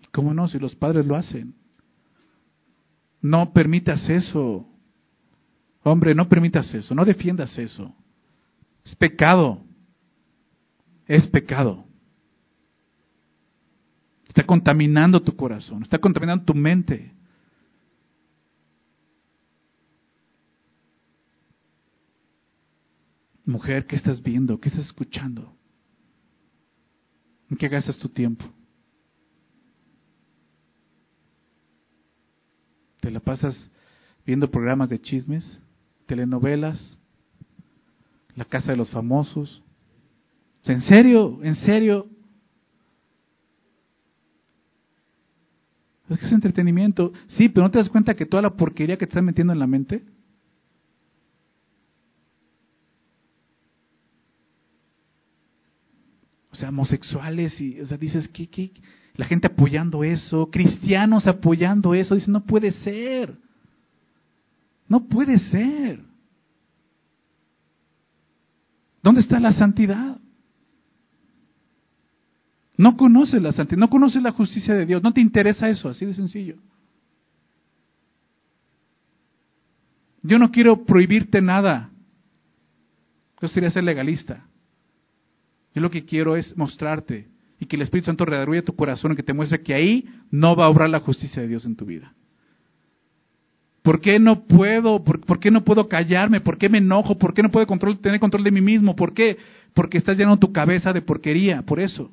¿Y cómo no? Si los padres lo hacen. No permitas eso. Hombre, no permitas eso, no defiendas eso. Es pecado. Es pecado. Está contaminando tu corazón, está contaminando tu mente. Mujer, ¿qué estás viendo? ¿Qué estás escuchando? ¿En qué gastas tu tiempo? ¿Te la pasas viendo programas de chismes, telenovelas, la casa de los famosos? ¿En serio? ¿En serio? Es que es entretenimiento. Sí, pero ¿no te das cuenta que toda la porquería que te están metiendo en la mente? O sea, homosexuales y, o sea, dices, ¿qué, qué? La gente apoyando eso, cristianos apoyando eso, dice, no puede ser. No puede ser. ¿Dónde está la santidad? No conoces la santidad, no conoces la justicia de Dios, no te interesa eso, así de sencillo. Yo no quiero prohibirte nada. Yo sería ser legalista. Yo lo que quiero es mostrarte y que el Espíritu Santo redarruye tu corazón y que te muestre que ahí no va a obrar la justicia de Dios en tu vida. ¿Por qué no puedo? ¿Por, qué no puedo callarme? ¿Por qué me enojo? ¿Por qué no puedo tener control de mí mismo? ¿Por qué? Porque estás llenando tu cabeza de porquería, por eso.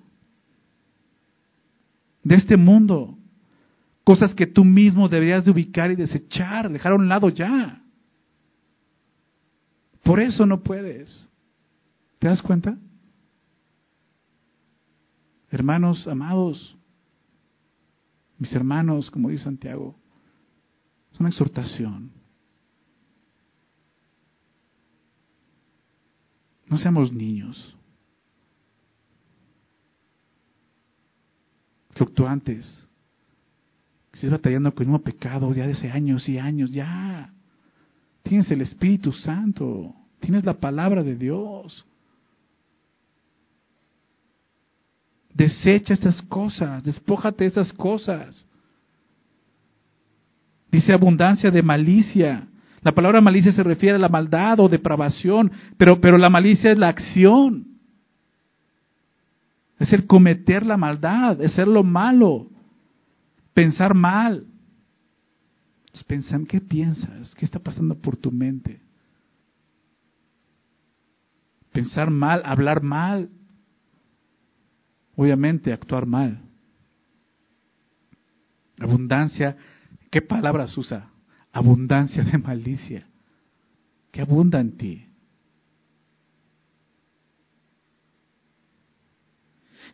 De este mundo. Cosas que tú mismo deberías de ubicar y desechar, dejar a un lado ya. Por eso no puedes. ¿Te das cuenta? Hermanos amados, mis hermanos, como dice Santiago, una exhortación. No seamos niños, fluctuantes, que estés batallando con mismo pecado ya desde años y años, ya. Tienes el Espíritu Santo, tienes la palabra de Dios. Desecha estas cosas, despójate de estas cosas. Dice abundancia de malicia. La palabra malicia se refiere a la maldad o depravación, pero, pero la malicia es la acción. Es el cometer la maldad, es ser lo malo, pensar mal. ¿qué piensas? ¿Qué está pasando por tu mente? Pensar mal, hablar mal, obviamente actuar mal. Abundancia, ¿qué palabras usa? Abundancia de malicia. ¿Qué abunda en ti?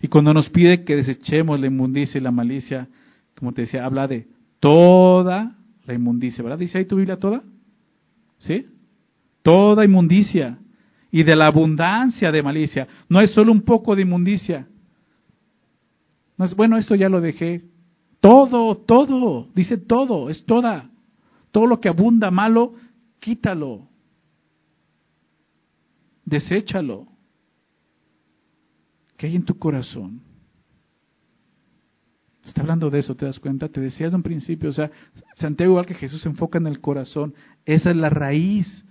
Y cuando nos pide que desechemos la inmundicia y la malicia, como te decía, habla de toda la inmundicia, ¿verdad? Dice ahí tu Biblia toda. ¿Sí? Toda inmundicia. Y de la abundancia de malicia. No es solo un poco de inmundicia. No es, bueno, esto ya lo dejé. Todo, todo, dice todo, es toda. Todo lo que abunda malo, quítalo. Deséchalo. ¿Qué hay en tu corazón? Está hablando de eso, ¿te das cuenta? Te decía desde un principio, o sea, Santiago igual que Jesús se enfoca en el corazón. Esa es la raíz.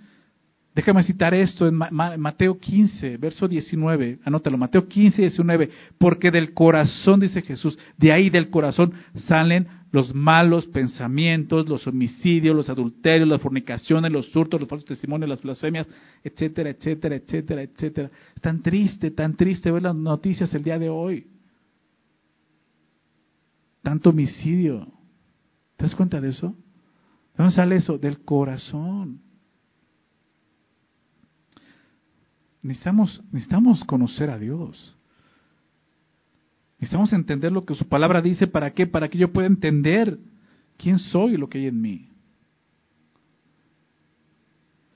Déjame citar esto en Mateo 15, verso 19. Anótalo, Mateo 15, 19. Porque del corazón, dice Jesús, de ahí del corazón salen los malos pensamientos, los homicidios, los adulterios, las fornicaciones, los hurtos, los falsos testimonios, las blasfemias, etcétera, etcétera, etcétera, etcétera. Es tan triste, tan triste ver las noticias el día de hoy tanto homicidio. ¿Te das cuenta de eso? ¿De dónde sale eso? Del corazón. Necesitamos, necesitamos conocer a Dios. Necesitamos entender lo que su palabra dice. ¿Para qué? Para que yo pueda entender quién soy y lo que hay en mí.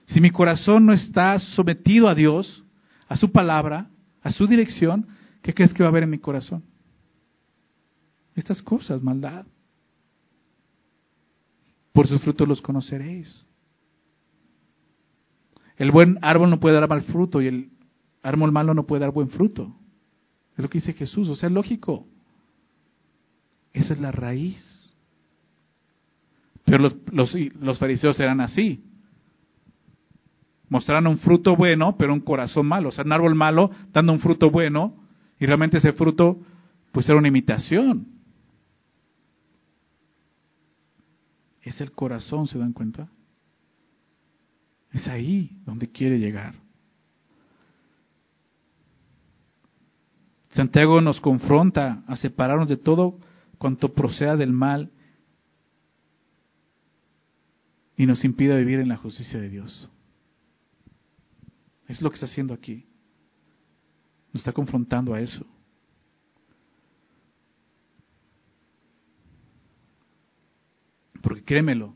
Si mi corazón no está sometido a Dios, a su palabra, a su dirección, ¿qué crees que va a haber en mi corazón? estas cosas, maldad. Por sus frutos los conoceréis. El buen árbol no puede dar mal fruto y el árbol malo no puede dar buen fruto. Es lo que dice Jesús, o sea, lógico. Esa es la raíz. Pero los, los, los fariseos eran así. Mostraron un fruto bueno, pero un corazón malo. O sea, un árbol malo dando un fruto bueno y realmente ese fruto pues era una imitación. es el corazón, ¿se dan cuenta? Es ahí donde quiere llegar. Santiago nos confronta a separarnos de todo cuanto proceda del mal y nos impide vivir en la justicia de Dios. Es lo que está haciendo aquí. Nos está confrontando a eso. Porque créemelo,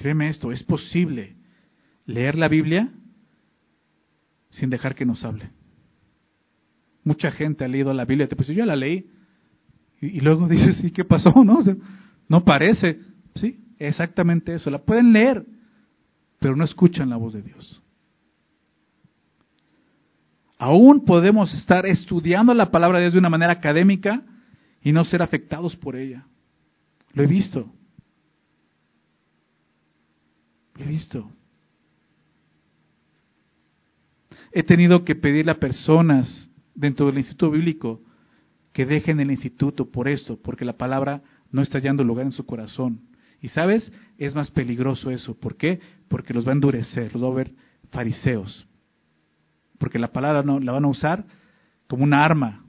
créeme esto, es posible leer la Biblia sin dejar que nos hable. Mucha gente ha leído la Biblia, pues yo ya la leí, y, luego dices, ¿y qué pasó? No, no parece. Sí, exactamente eso. La pueden leer, pero no escuchan la voz de Dios. Aún podemos estar estudiando la palabra de Dios de una manera académica y no ser afectados por ella. Lo he visto. Lo he visto. He tenido que pedirle a personas dentro del instituto bíblico que dejen el instituto por eso, porque la palabra no está hallando lugar en su corazón. Y sabes, es más peligroso eso. ¿Por qué? Porque los va a endurecer, los va a ver fariseos. Porque la palabra no, la van a usar como una arma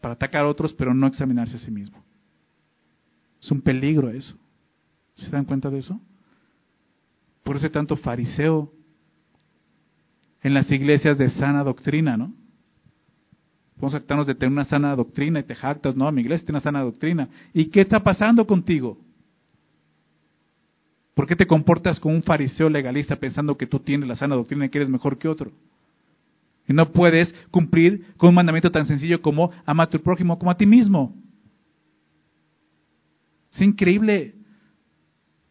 para atacar a otros, pero no examinarse a sí mismo. Es un peligro eso. ¿Se dan cuenta de eso? Por eso hay tanto fariseo en las iglesias de sana doctrina, ¿no? Vamos a jactarnos de tener una sana doctrina y te jactas, no, mi iglesia tiene una sana doctrina. ¿Y qué está pasando contigo? ¿Por qué te comportas como un fariseo legalista pensando que tú tienes la sana doctrina y que eres mejor que otro? Y no puedes cumplir con un mandamiento tan sencillo como ama a tu prójimo como a ti mismo. Es increíble.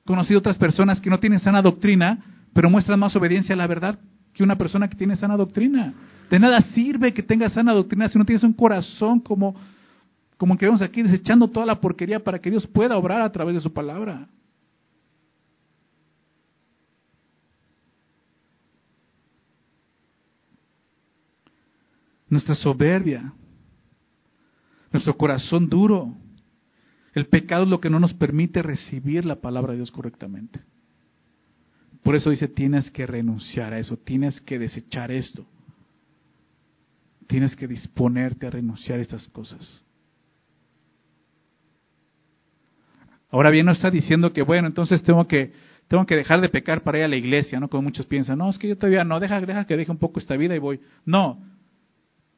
Conocido otras personas que no tienen sana doctrina, pero muestran más obediencia a la verdad que una persona que tiene sana doctrina. De nada sirve que tengas sana doctrina si no tienes un corazón como, como que vemos aquí, desechando toda la porquería para que Dios pueda obrar a través de su palabra. Nuestra soberbia, nuestro corazón duro, el pecado es lo que no nos permite recibir la palabra de Dios correctamente. Por eso dice, tienes que renunciar a eso, tienes que desechar esto. Tienes que disponerte a renunciar a estas cosas. Ahora bien, no está diciendo que, bueno, entonces tengo que, tengo que dejar de pecar para ir a la iglesia, ¿no? Como muchos piensan, no, es que yo todavía no, deja, deja que deje un poco esta vida y voy. No.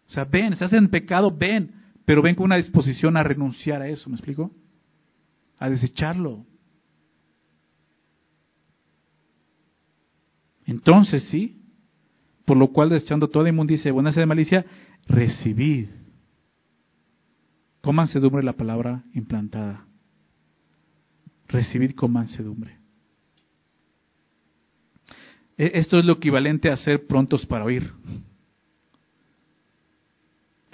O sea, ven, estás en pecado, ven, pero ven con una disposición a renunciar a eso, ¿me explico? A desecharlo. Entonces sí, por lo cual desechando toda inmundicia y buena de malicia, recibid. Con mansedumbre la palabra implantada. Recibid con mansedumbre. E, esto es lo equivalente a ser prontos para oír.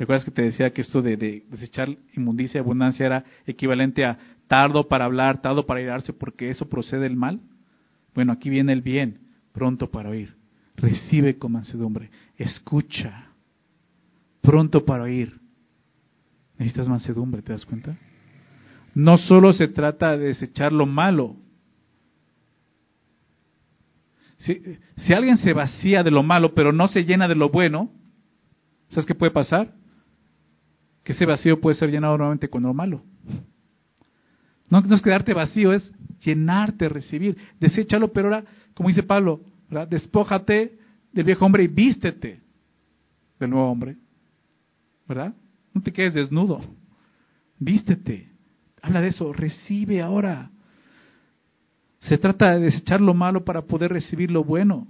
¿Recuerdas que te decía que esto de, de desechar inmundicia y abundancia era equivalente a tardo para hablar, tardo para irarse, porque eso procede del mal? Bueno, aquí viene el bien, pronto para oír. Recibe con mansedumbre, escucha, pronto para oír. Necesitas mansedumbre, ¿te das cuenta? No solo se trata de desechar lo malo. Si, si alguien se vacía de lo malo, pero no se llena de lo bueno, ¿sabes qué puede pasar? Que ese vacío puede ser llenado nuevamente con lo malo. No, es quedarte vacío, es llenarte, recibir. Deséchalo, pero ahora, como dice Pablo, despójate del viejo hombre y vístete del nuevo hombre. ¿Verdad? No te quedes desnudo. Vístete. Habla de eso. Recibe ahora. Se trata de desechar lo malo para poder recibir lo bueno.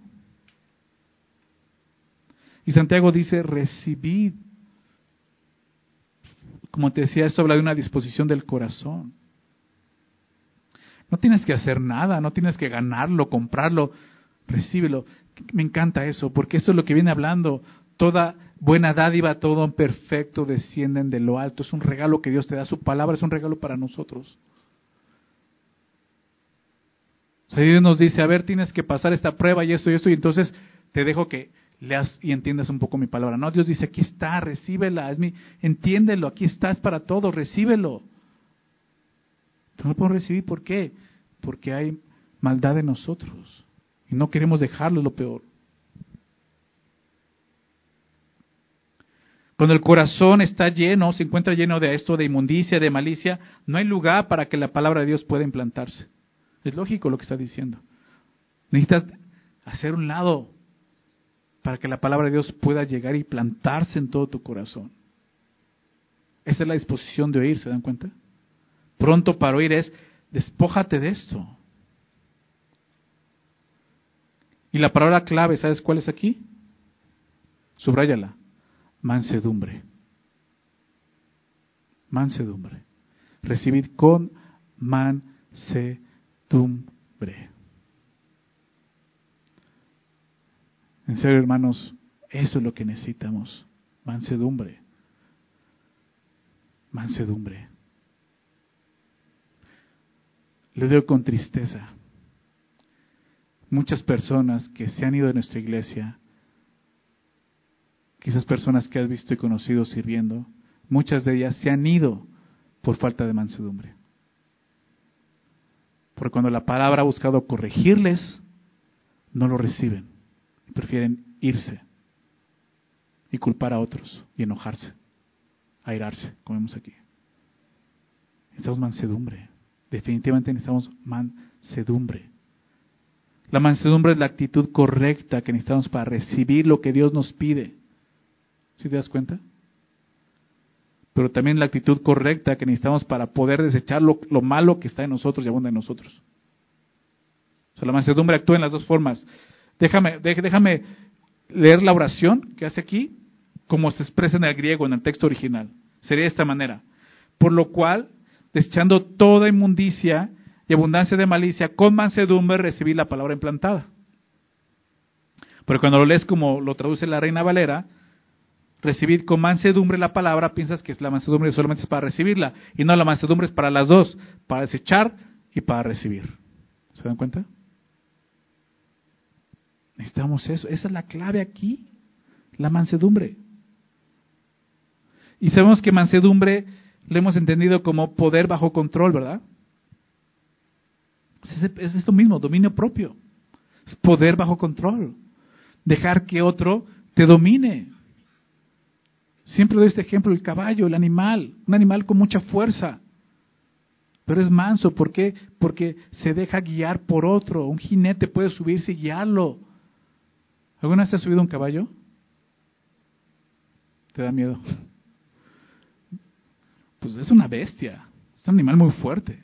Y Santiago dice, recibid. Como te decía, esto habla de una disposición del corazón. No tienes que hacer nada, no tienes que ganarlo, comprarlo, recíbelo. Me encanta eso, porque eso es lo que viene hablando. Toda buena dádiva, todo perfecto descienden de lo alto. Es un regalo que Dios te da. Su palabra es un regalo para nosotros. O sea, Dios nos dice, a ver, tienes que pasar esta prueba y esto y esto, y entonces te dejo que leas y entiendas un poco mi palabra. No, Dios dice, aquí está, recíbela, es mi, entiéndelo, aquí está, es para todos, recíbelo. no lo puedo recibir, ¿por qué? Porque hay maldad en nosotros y no queremos dejarlo, lo peor. Cuando el corazón está lleno, se encuentra lleno de esto, de inmundicia, de malicia, no hay lugar para que la palabra de Dios pueda implantarse. Es lógico lo que está diciendo. Necesitas hacer un lado para que la palabra de Dios pueda llegar y plantarse en todo tu corazón. Esa es la disposición de oír, ¿se dan cuenta? Pronto para oír es, despójate de esto. Y la palabra clave, ¿sabes cuál es aquí? Subráyala. Mansedumbre. Mansedumbre. Recibid con mansedumbre. En serio, hermanos, eso es lo que necesitamos. Mansedumbre. Mansedumbre. Le digo con tristeza. Muchas personas que se han ido de nuestra iglesia, quizás personas que has visto y conocido sirviendo, muchas de ellas se han ido por falta de mansedumbre. Porque cuando la palabra ha buscado corregirles, no lo reciben prefieren irse y culpar a otros y enojarse, airarse, como vemos aquí. Necesitamos mansedumbre. Definitivamente necesitamos mansedumbre. La mansedumbre es la actitud correcta que necesitamos para recibir lo que Dios nos pide. ¿Sí te das cuenta? Pero también la actitud correcta que necesitamos para poder desechar lo, lo malo que está en nosotros y abunda en nosotros. O sea, la mansedumbre actúa en las dos formas. Déjame, déjame leer la oración que hace aquí, como se expresa en el griego, en el texto original. Sería de esta manera. Por lo cual, desechando toda inmundicia y abundancia de malicia, con mansedumbre recibí la palabra implantada. Pero cuando lo lees como lo traduce la Reina Valera, recibir con mansedumbre la palabra, piensas que la mansedumbre solamente es para recibirla, y no la mansedumbre es para las dos, para desechar y para recibir. ¿Se dan cuenta? Necesitamos eso. Esa es la clave aquí. La mansedumbre. Y sabemos que mansedumbre lo hemos entendido como poder bajo control, ¿verdad? Es esto mismo, dominio propio. Es poder bajo control. Dejar que otro te domine. Siempre doy este ejemplo, el caballo, el animal, un animal con mucha fuerza, pero es manso. ¿Por qué? Porque se deja guiar por otro. Un jinete puede subirse y guiarlo. ¿Alguna vez te has subido un caballo? ¿Te da miedo? Pues es una bestia, es un animal muy fuerte.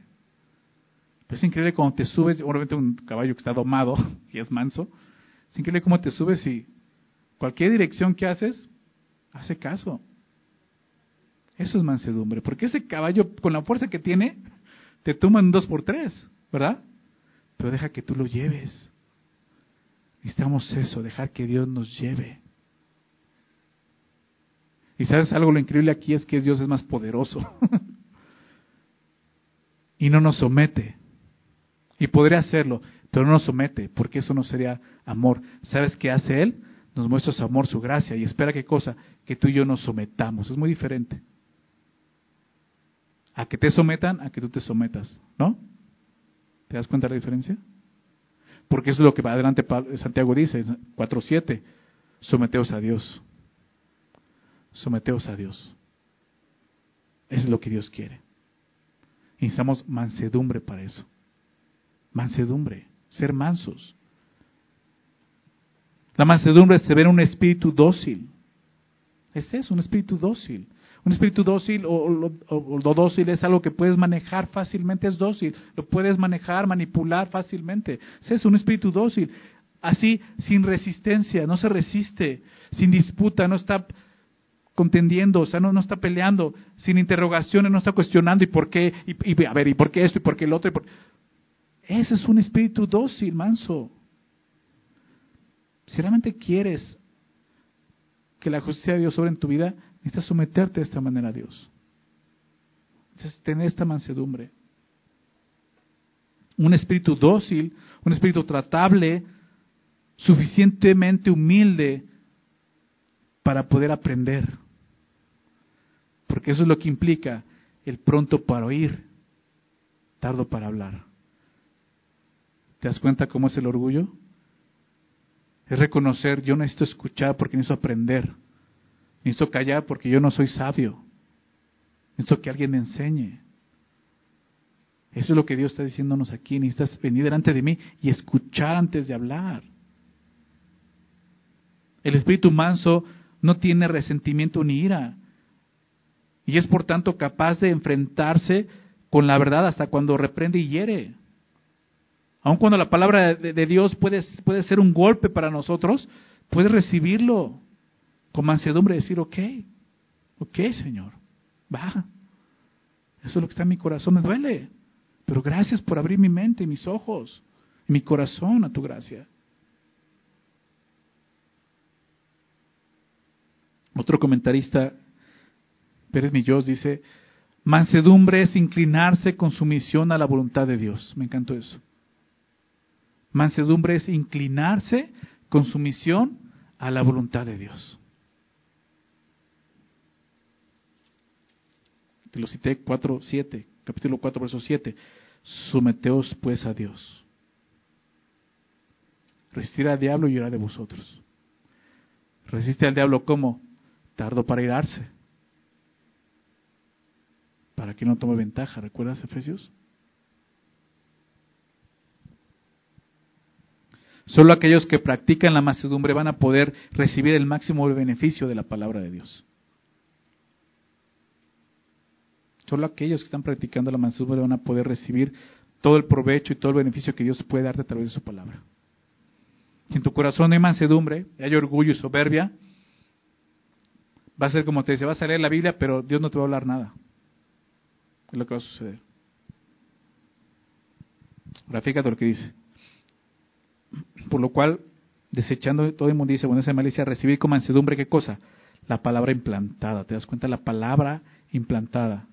Pero es increíble cuando te subes, obviamente un caballo que está domado y es manso, es increíble cómo te subes y cualquier dirección que haces, hace caso. Eso es mansedumbre, porque ese caballo, con la fuerza que tiene, te toma en dos por tres, ¿verdad? Pero deja que tú lo lleves. Necesitamos eso, dejar que Dios nos lleve. Y sabes algo, lo increíble aquí es que Dios es más poderoso. y no nos somete. Y podría hacerlo, pero no nos somete, porque eso no sería amor. ¿Sabes qué hace Él? Nos muestra su amor, su gracia, y espera qué cosa, que tú y yo nos sometamos. Es muy diferente. A que te sometan, a que tú te sometas, ¿no? ¿Te das cuenta de la diferencia? Porque eso es lo que va adelante Santiago dice, 4.7, someteos a Dios. Someteos a Dios. Es lo que Dios quiere. Necesitamos mansedumbre para eso. Mansedumbre, ser mansos. La mansedumbre se ve en un espíritu dócil. Es eso, un espíritu dócil. Un espíritu dócil o, lo dócil es algo que puedes manejar fácilmente, es dócil. Lo puedes manejar, manipular fácilmente. Es eso, un espíritu dócil. Así, sin resistencia, no se resiste, sin disputa, no está contendiendo, o sea, no, no está peleando, sin interrogaciones, no está cuestionando y por qué, y, a ver, y por qué esto, y por qué el otro. Ese es un espíritu dócil, manso. Si realmente quieres que la justicia de Dios sobre en tu vida, necesitas someterte de esta manera a Dios. Necesitas tener esta mansedumbre. Un espíritu dócil, un espíritu tratable, suficientemente humilde para poder aprender porque eso es lo que implica el pronto para oír, tardo para hablar. ¿Te das cuenta cómo es el orgullo? Es reconocer, yo necesito escuchar porque necesito aprender. Necesito callar porque yo no soy sabio. Necesito que alguien me enseñe. Eso es lo que Dios está diciéndonos aquí. Necesitas venir delante de mí y escuchar antes de hablar. El espíritu manso no tiene resentimiento ni ira y es por tanto capaz de enfrentarse con la verdad hasta cuando reprende y hiere. Aun cuando la palabra de, Dios puede, puede ser un golpe para nosotros, puedes recibirlo con mansedumbre decir, ok, ok Señor, va. Eso es lo que está en mi corazón, me duele. Pero gracias por abrir mi mente y mis ojos y mi corazón a tu gracia. Otro comentarista Pérez Millós dice, mansedumbre es inclinarse con sumisión a la voluntad de Dios. Me encantó eso. Mansedumbre es inclinarse con sumisión a la voluntad de Dios. Te lo cité 4, 7, capítulo 4, verso 7. Someteos pues a Dios. Resistir al diablo y llorar de vosotros. Resiste al diablo como tardo para irarse para que no tome ventaja. ¿Recuerdas Efesios? Solo aquellos que practican la macedumbre van a poder recibir el máximo beneficio de la palabra de Dios. Solo aquellos que están practicando la mansedumbre van a poder recibir todo el provecho y todo el beneficio que Dios puede darte a través de su palabra. Si en tu corazón hay mansedumbre, hay orgullo y soberbia, va a ser como te dice, vas a leer la Biblia, pero Dios no te va a hablar nada. Es lo que va a suceder. Ahora fíjate lo que dice. Por lo cual, desechando todo inmundicia, esa malicia, recibir con mansedumbre, ¿qué cosa? La palabra implantada. ¿Te das cuenta? La palabra implantada.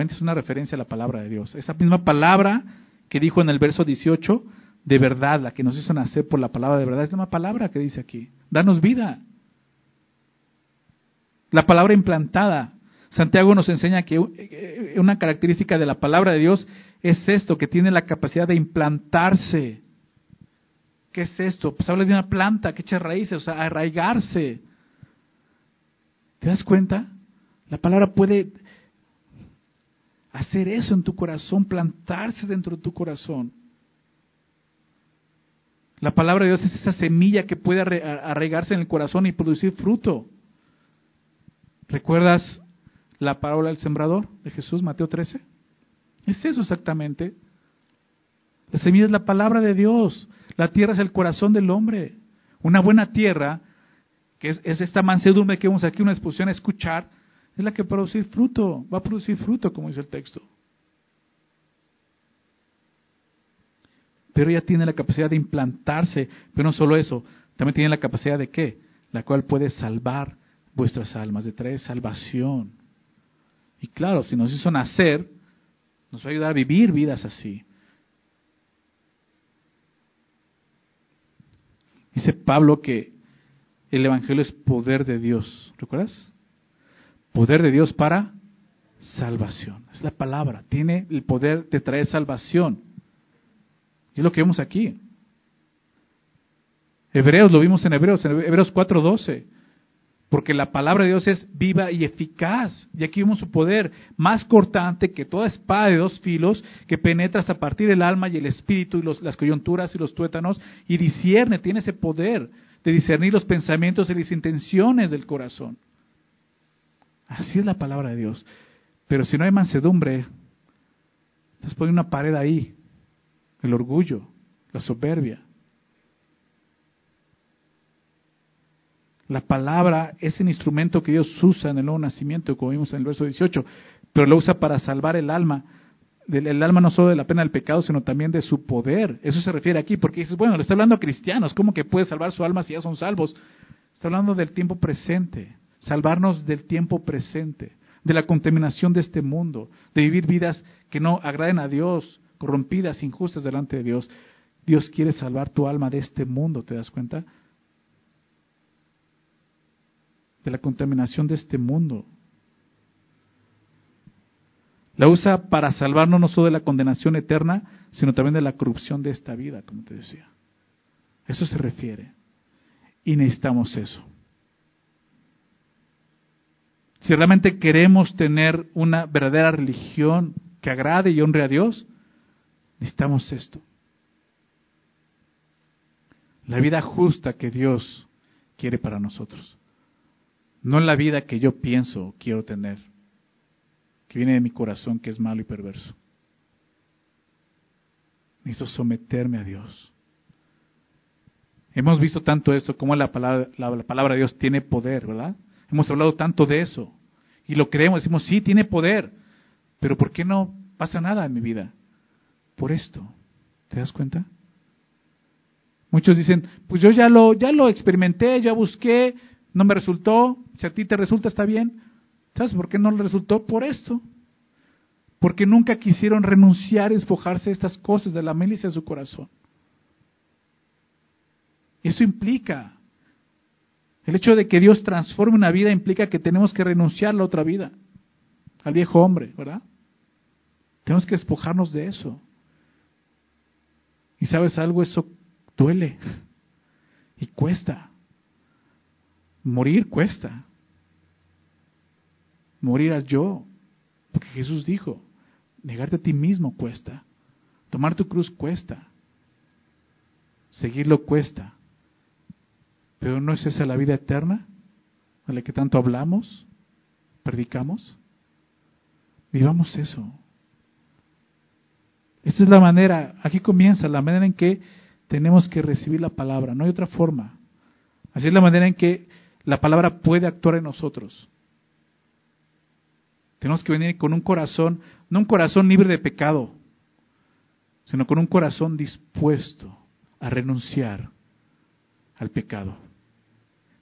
Es una referencia a la palabra de Dios. Esa misma palabra que dijo en el verso 18, de verdad, la que nos hizo nacer por la palabra de verdad, es la misma palabra que dice aquí. Danos vida. La palabra implantada. Santiago nos enseña que eh, una característica de la palabra de Dios es esto, que tiene la capacidad de implantarse. ¿Qué es esto? Pues habla de una planta que echa raíces, o sea, arraigarse. ¿Te das cuenta? La palabra puede hacer eso en tu corazón, plantarse dentro de tu corazón. La palabra de Dios es esa semilla que puede arraigarse en el corazón y producir fruto. ¿Recuerdas la parábola del sembrador de Jesús, Mateo 13? Es eso exactamente. La semilla es la palabra de Dios. La tierra es el corazón del hombre. Una buena tierra, que es, esta mansedumbre que vemos aquí, una exposición a escuchar, es la que va a producir fruto. Va a producir fruto, como dice el texto. Pero ella tiene la capacidad de implantarse. Pero no solo eso, también tiene la capacidad de qué? La cual puede salvar vuestras almas, de traer salvación. Y claro, si nos hizo nacer, nos va a ayudar a vivir vidas así. Dice Pablo que el Evangelio es poder de Dios. ¿Recuerdas? Poder de Dios para salvación. Es la palabra. Tiene el poder de traer salvación. Y es lo que vemos aquí. Hebreos, lo vimos en Hebreos, en Hebreos 4:12. Porque la palabra de Dios es viva y eficaz. Y aquí vemos su poder más cortante que toda espada de dos filos que penetra hasta partir el alma y el espíritu y las coyunturas y los tuétanos y discierne, tiene ese poder de discernir los pensamientos y las intenciones del corazón. Así es la palabra de Dios. Pero si no hay mansedumbre, estás poniendo una pared ahí. El orgullo, la soberbia. La palabra es el instrumento que Dios usa en el nuevo nacimiento, como vimos en el verso 18, pero lo usa para salvar el alma. El alma no solo de la pena del pecado, sino también de su poder. Eso se refiere aquí, porque dices, bueno, le está hablando a cristianos, ¿cómo que puede salvar su alma si ya son salvos? Está hablando del tiempo presente, salvarnos del tiempo presente, de la contaminación de este mundo, de vivir vidas que no agraden a Dios, corrompidas, injustas delante de Dios. Dios quiere salvar tu alma de este mundo, ¿te das cuenta? de la contaminación de este mundo. La usa para salvarnos no solo de la condenación eterna, sino también de la corrupción de esta vida, como te decía. Eso se refiere. Y necesitamos eso. Si realmente queremos tener una verdadera religión que agrade y honre a Dios, necesitamos esto. La vida justa que Dios quiere para nosotros. No la vida que yo pienso quiero tener, que viene de mi corazón, que es malo y perverso. Necesito someterme a Dios. Hemos visto tanto esto, como la palabra, la, palabra de Dios tiene poder, ¿verdad? Hemos hablado tanto de eso. Y lo creemos, decimos, sí, tiene poder. Pero ¿por qué no pasa nada en mi vida? Por esto. ¿Te das cuenta? Muchos dicen, pues yo ya lo, ya lo experimenté, ya busqué, no me resultó, si a ti te resulta está bien. ¿Sabes por qué no le resultó? Por esto. Porque nunca quisieron renunciar y de estas cosas de la milicia de su corazón. Eso implica, el hecho de que Dios transforme una vida implica que tenemos que renunciar a la otra vida, al viejo hombre, ¿verdad? Tenemos que despojarnos de eso. Y sabes algo, eso duele y cuesta. Morir cuesta. Morir al yo. Porque Jesús dijo, negarte a ti mismo cuesta. Tomar tu cruz cuesta. Seguirlo cuesta. Pero ¿no es esa la vida eterna a la que tanto hablamos, predicamos? Vivamos eso. Esta es la manera, aquí comienza la manera en que tenemos que recibir la palabra, no hay otra forma. Así es la manera en que la palabra puede actuar en nosotros. Tenemos que venir con un corazón, no un corazón libre de pecado, sino con un corazón dispuesto a renunciar al pecado,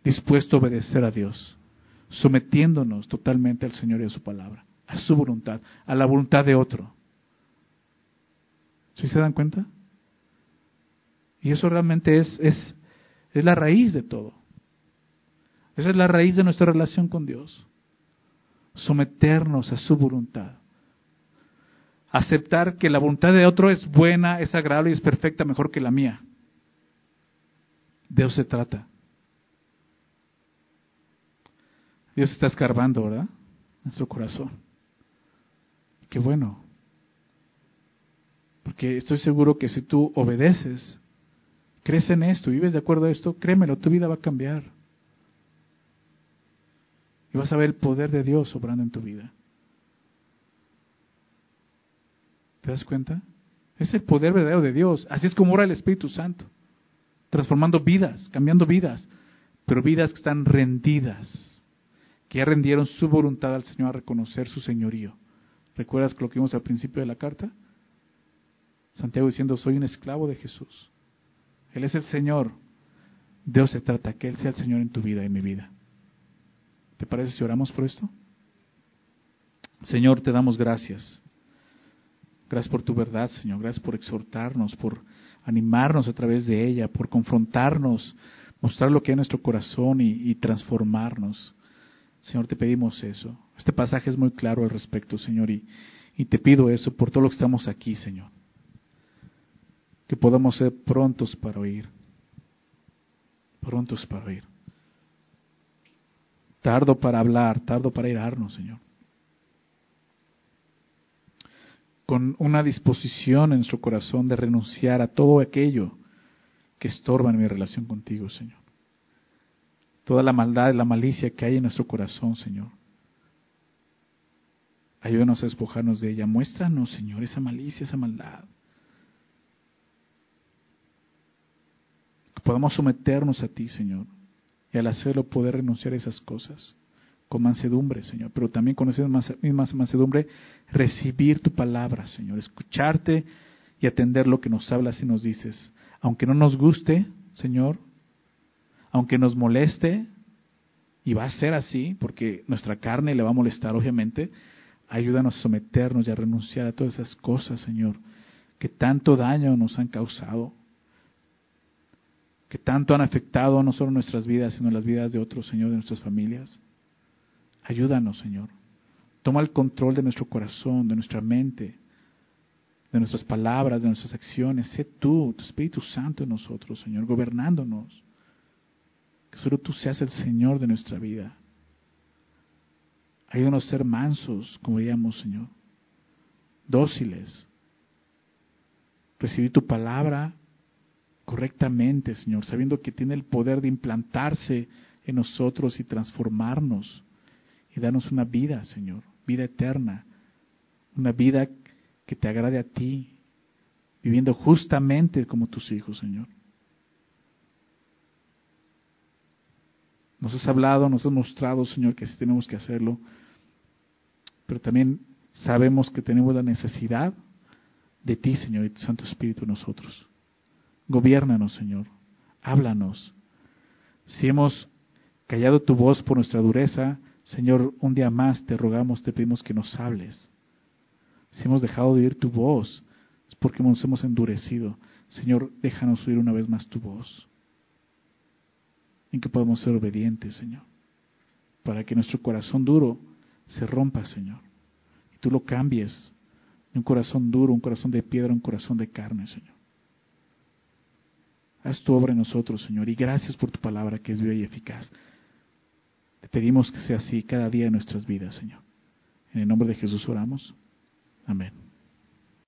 dispuesto a obedecer a Dios, sometiéndonos totalmente al Señor y a su palabra, a su voluntad, a la voluntad de otro. ¿Sí se dan cuenta? Y eso realmente es, es, es la raíz de todo. Esa es la raíz de nuestra relación con Dios. Someternos a su voluntad. Aceptar que la voluntad de otro es buena, es agradable y es perfecta, mejor que la mía. Dios se trata. Dios está escarbando, ¿verdad? Su corazón. Qué bueno. Porque estoy seguro que si tú obedeces, crees en esto, vives de acuerdo a esto, créemelo, tu vida va a cambiar. Y vas a ver el poder de Dios obrando en tu vida. ¿Te das cuenta? Es el poder verdadero de Dios. Así es como ora el Espíritu Santo. Transformando vidas, cambiando vidas. Pero vidas que están rendidas. Que ya rendieron su voluntad al Señor a reconocer su señorío. ¿Recuerdas lo que vimos al principio de la carta? Santiago diciendo, soy un esclavo de Jesús. Él es el Señor. Dios se trata que Él sea el Señor en tu vida y en mi vida. ¿Te parece si oramos por esto? Señor, te damos gracias. Gracias por tu verdad, Señor. Gracias por exhortarnos, por animarnos a través de ella, por confrontarnos, mostrar lo que hay en nuestro corazón y, transformarnos. Señor, te pedimos eso. Este pasaje es muy claro al respecto, Señor, y, te pido eso por todo lo que estamos aquí, Señor. Que podamos ser prontos para oír. Prontos para oír. Tardo para hablar, tardo para irarnos, Señor. Con una disposición en nuestro corazón de renunciar a todo aquello que estorba en mi relación contigo, Señor. Toda la maldad y la malicia que hay en nuestro corazón, Señor. Ayúdanos a despojarnos de ella. Muéstranos, Señor, esa malicia, esa maldad. Que podamos someternos a ti, Señor y al hacerlo poder renunciar a esas cosas con mansedumbre, Señor, pero también con esa misma mansedumbre recibir tu palabra, Señor, escucharte y atender lo que nos hablas y nos dices. Aunque no nos guste, Señor, aunque nos moleste, y va a ser así, porque nuestra carne le va a molestar, obviamente, ayúdanos a someternos y a renunciar a todas esas cosas, Señor, que tanto daño nos han causado que tanto han afectado no solo nuestras vidas, sino las vidas de otros, Señor, de nuestras familias. Ayúdanos, Señor. Toma el control de nuestro corazón, de nuestra mente, de nuestras palabras, de nuestras acciones. Sé tú, tu Espíritu Santo en nosotros, Señor, gobernándonos. Que solo tú seas el Señor de nuestra vida. Ayúdanos a ser mansos, como diríamos, Señor. Dóciles. Recibir tu palabra correctamente, Señor, sabiendo que tiene el poder de implantarse en nosotros y transformarnos y darnos una vida, Señor, vida eterna, una vida que te agrade a ti, viviendo justamente como tus hijos, Señor. Nos has hablado, nos has mostrado, Señor, que sí tenemos que hacerlo, pero también sabemos que tenemos la necesidad de ti, Señor, y tu Santo Espíritu en nosotros. Gobiérnanos, Señor. Háblanos. Si hemos callado tu voz por nuestra dureza, Señor, un día más te rogamos, te pedimos que nos hables. Si hemos dejado de oír tu voz, es porque nos hemos endurecido. Señor, déjanos oír una vez más tu voz. En que podemos ser obedientes, Señor. Para que nuestro corazón duro se rompa, Señor. Y tú lo cambies de un corazón duro, un corazón de piedra, un corazón de carne, Señor. Haz tu obra en nosotros, Señor, y gracias por tu palabra que es viva y eficaz. Te pedimos que sea así cada día de nuestras vidas, Señor. En el nombre de Jesús oramos. Amén.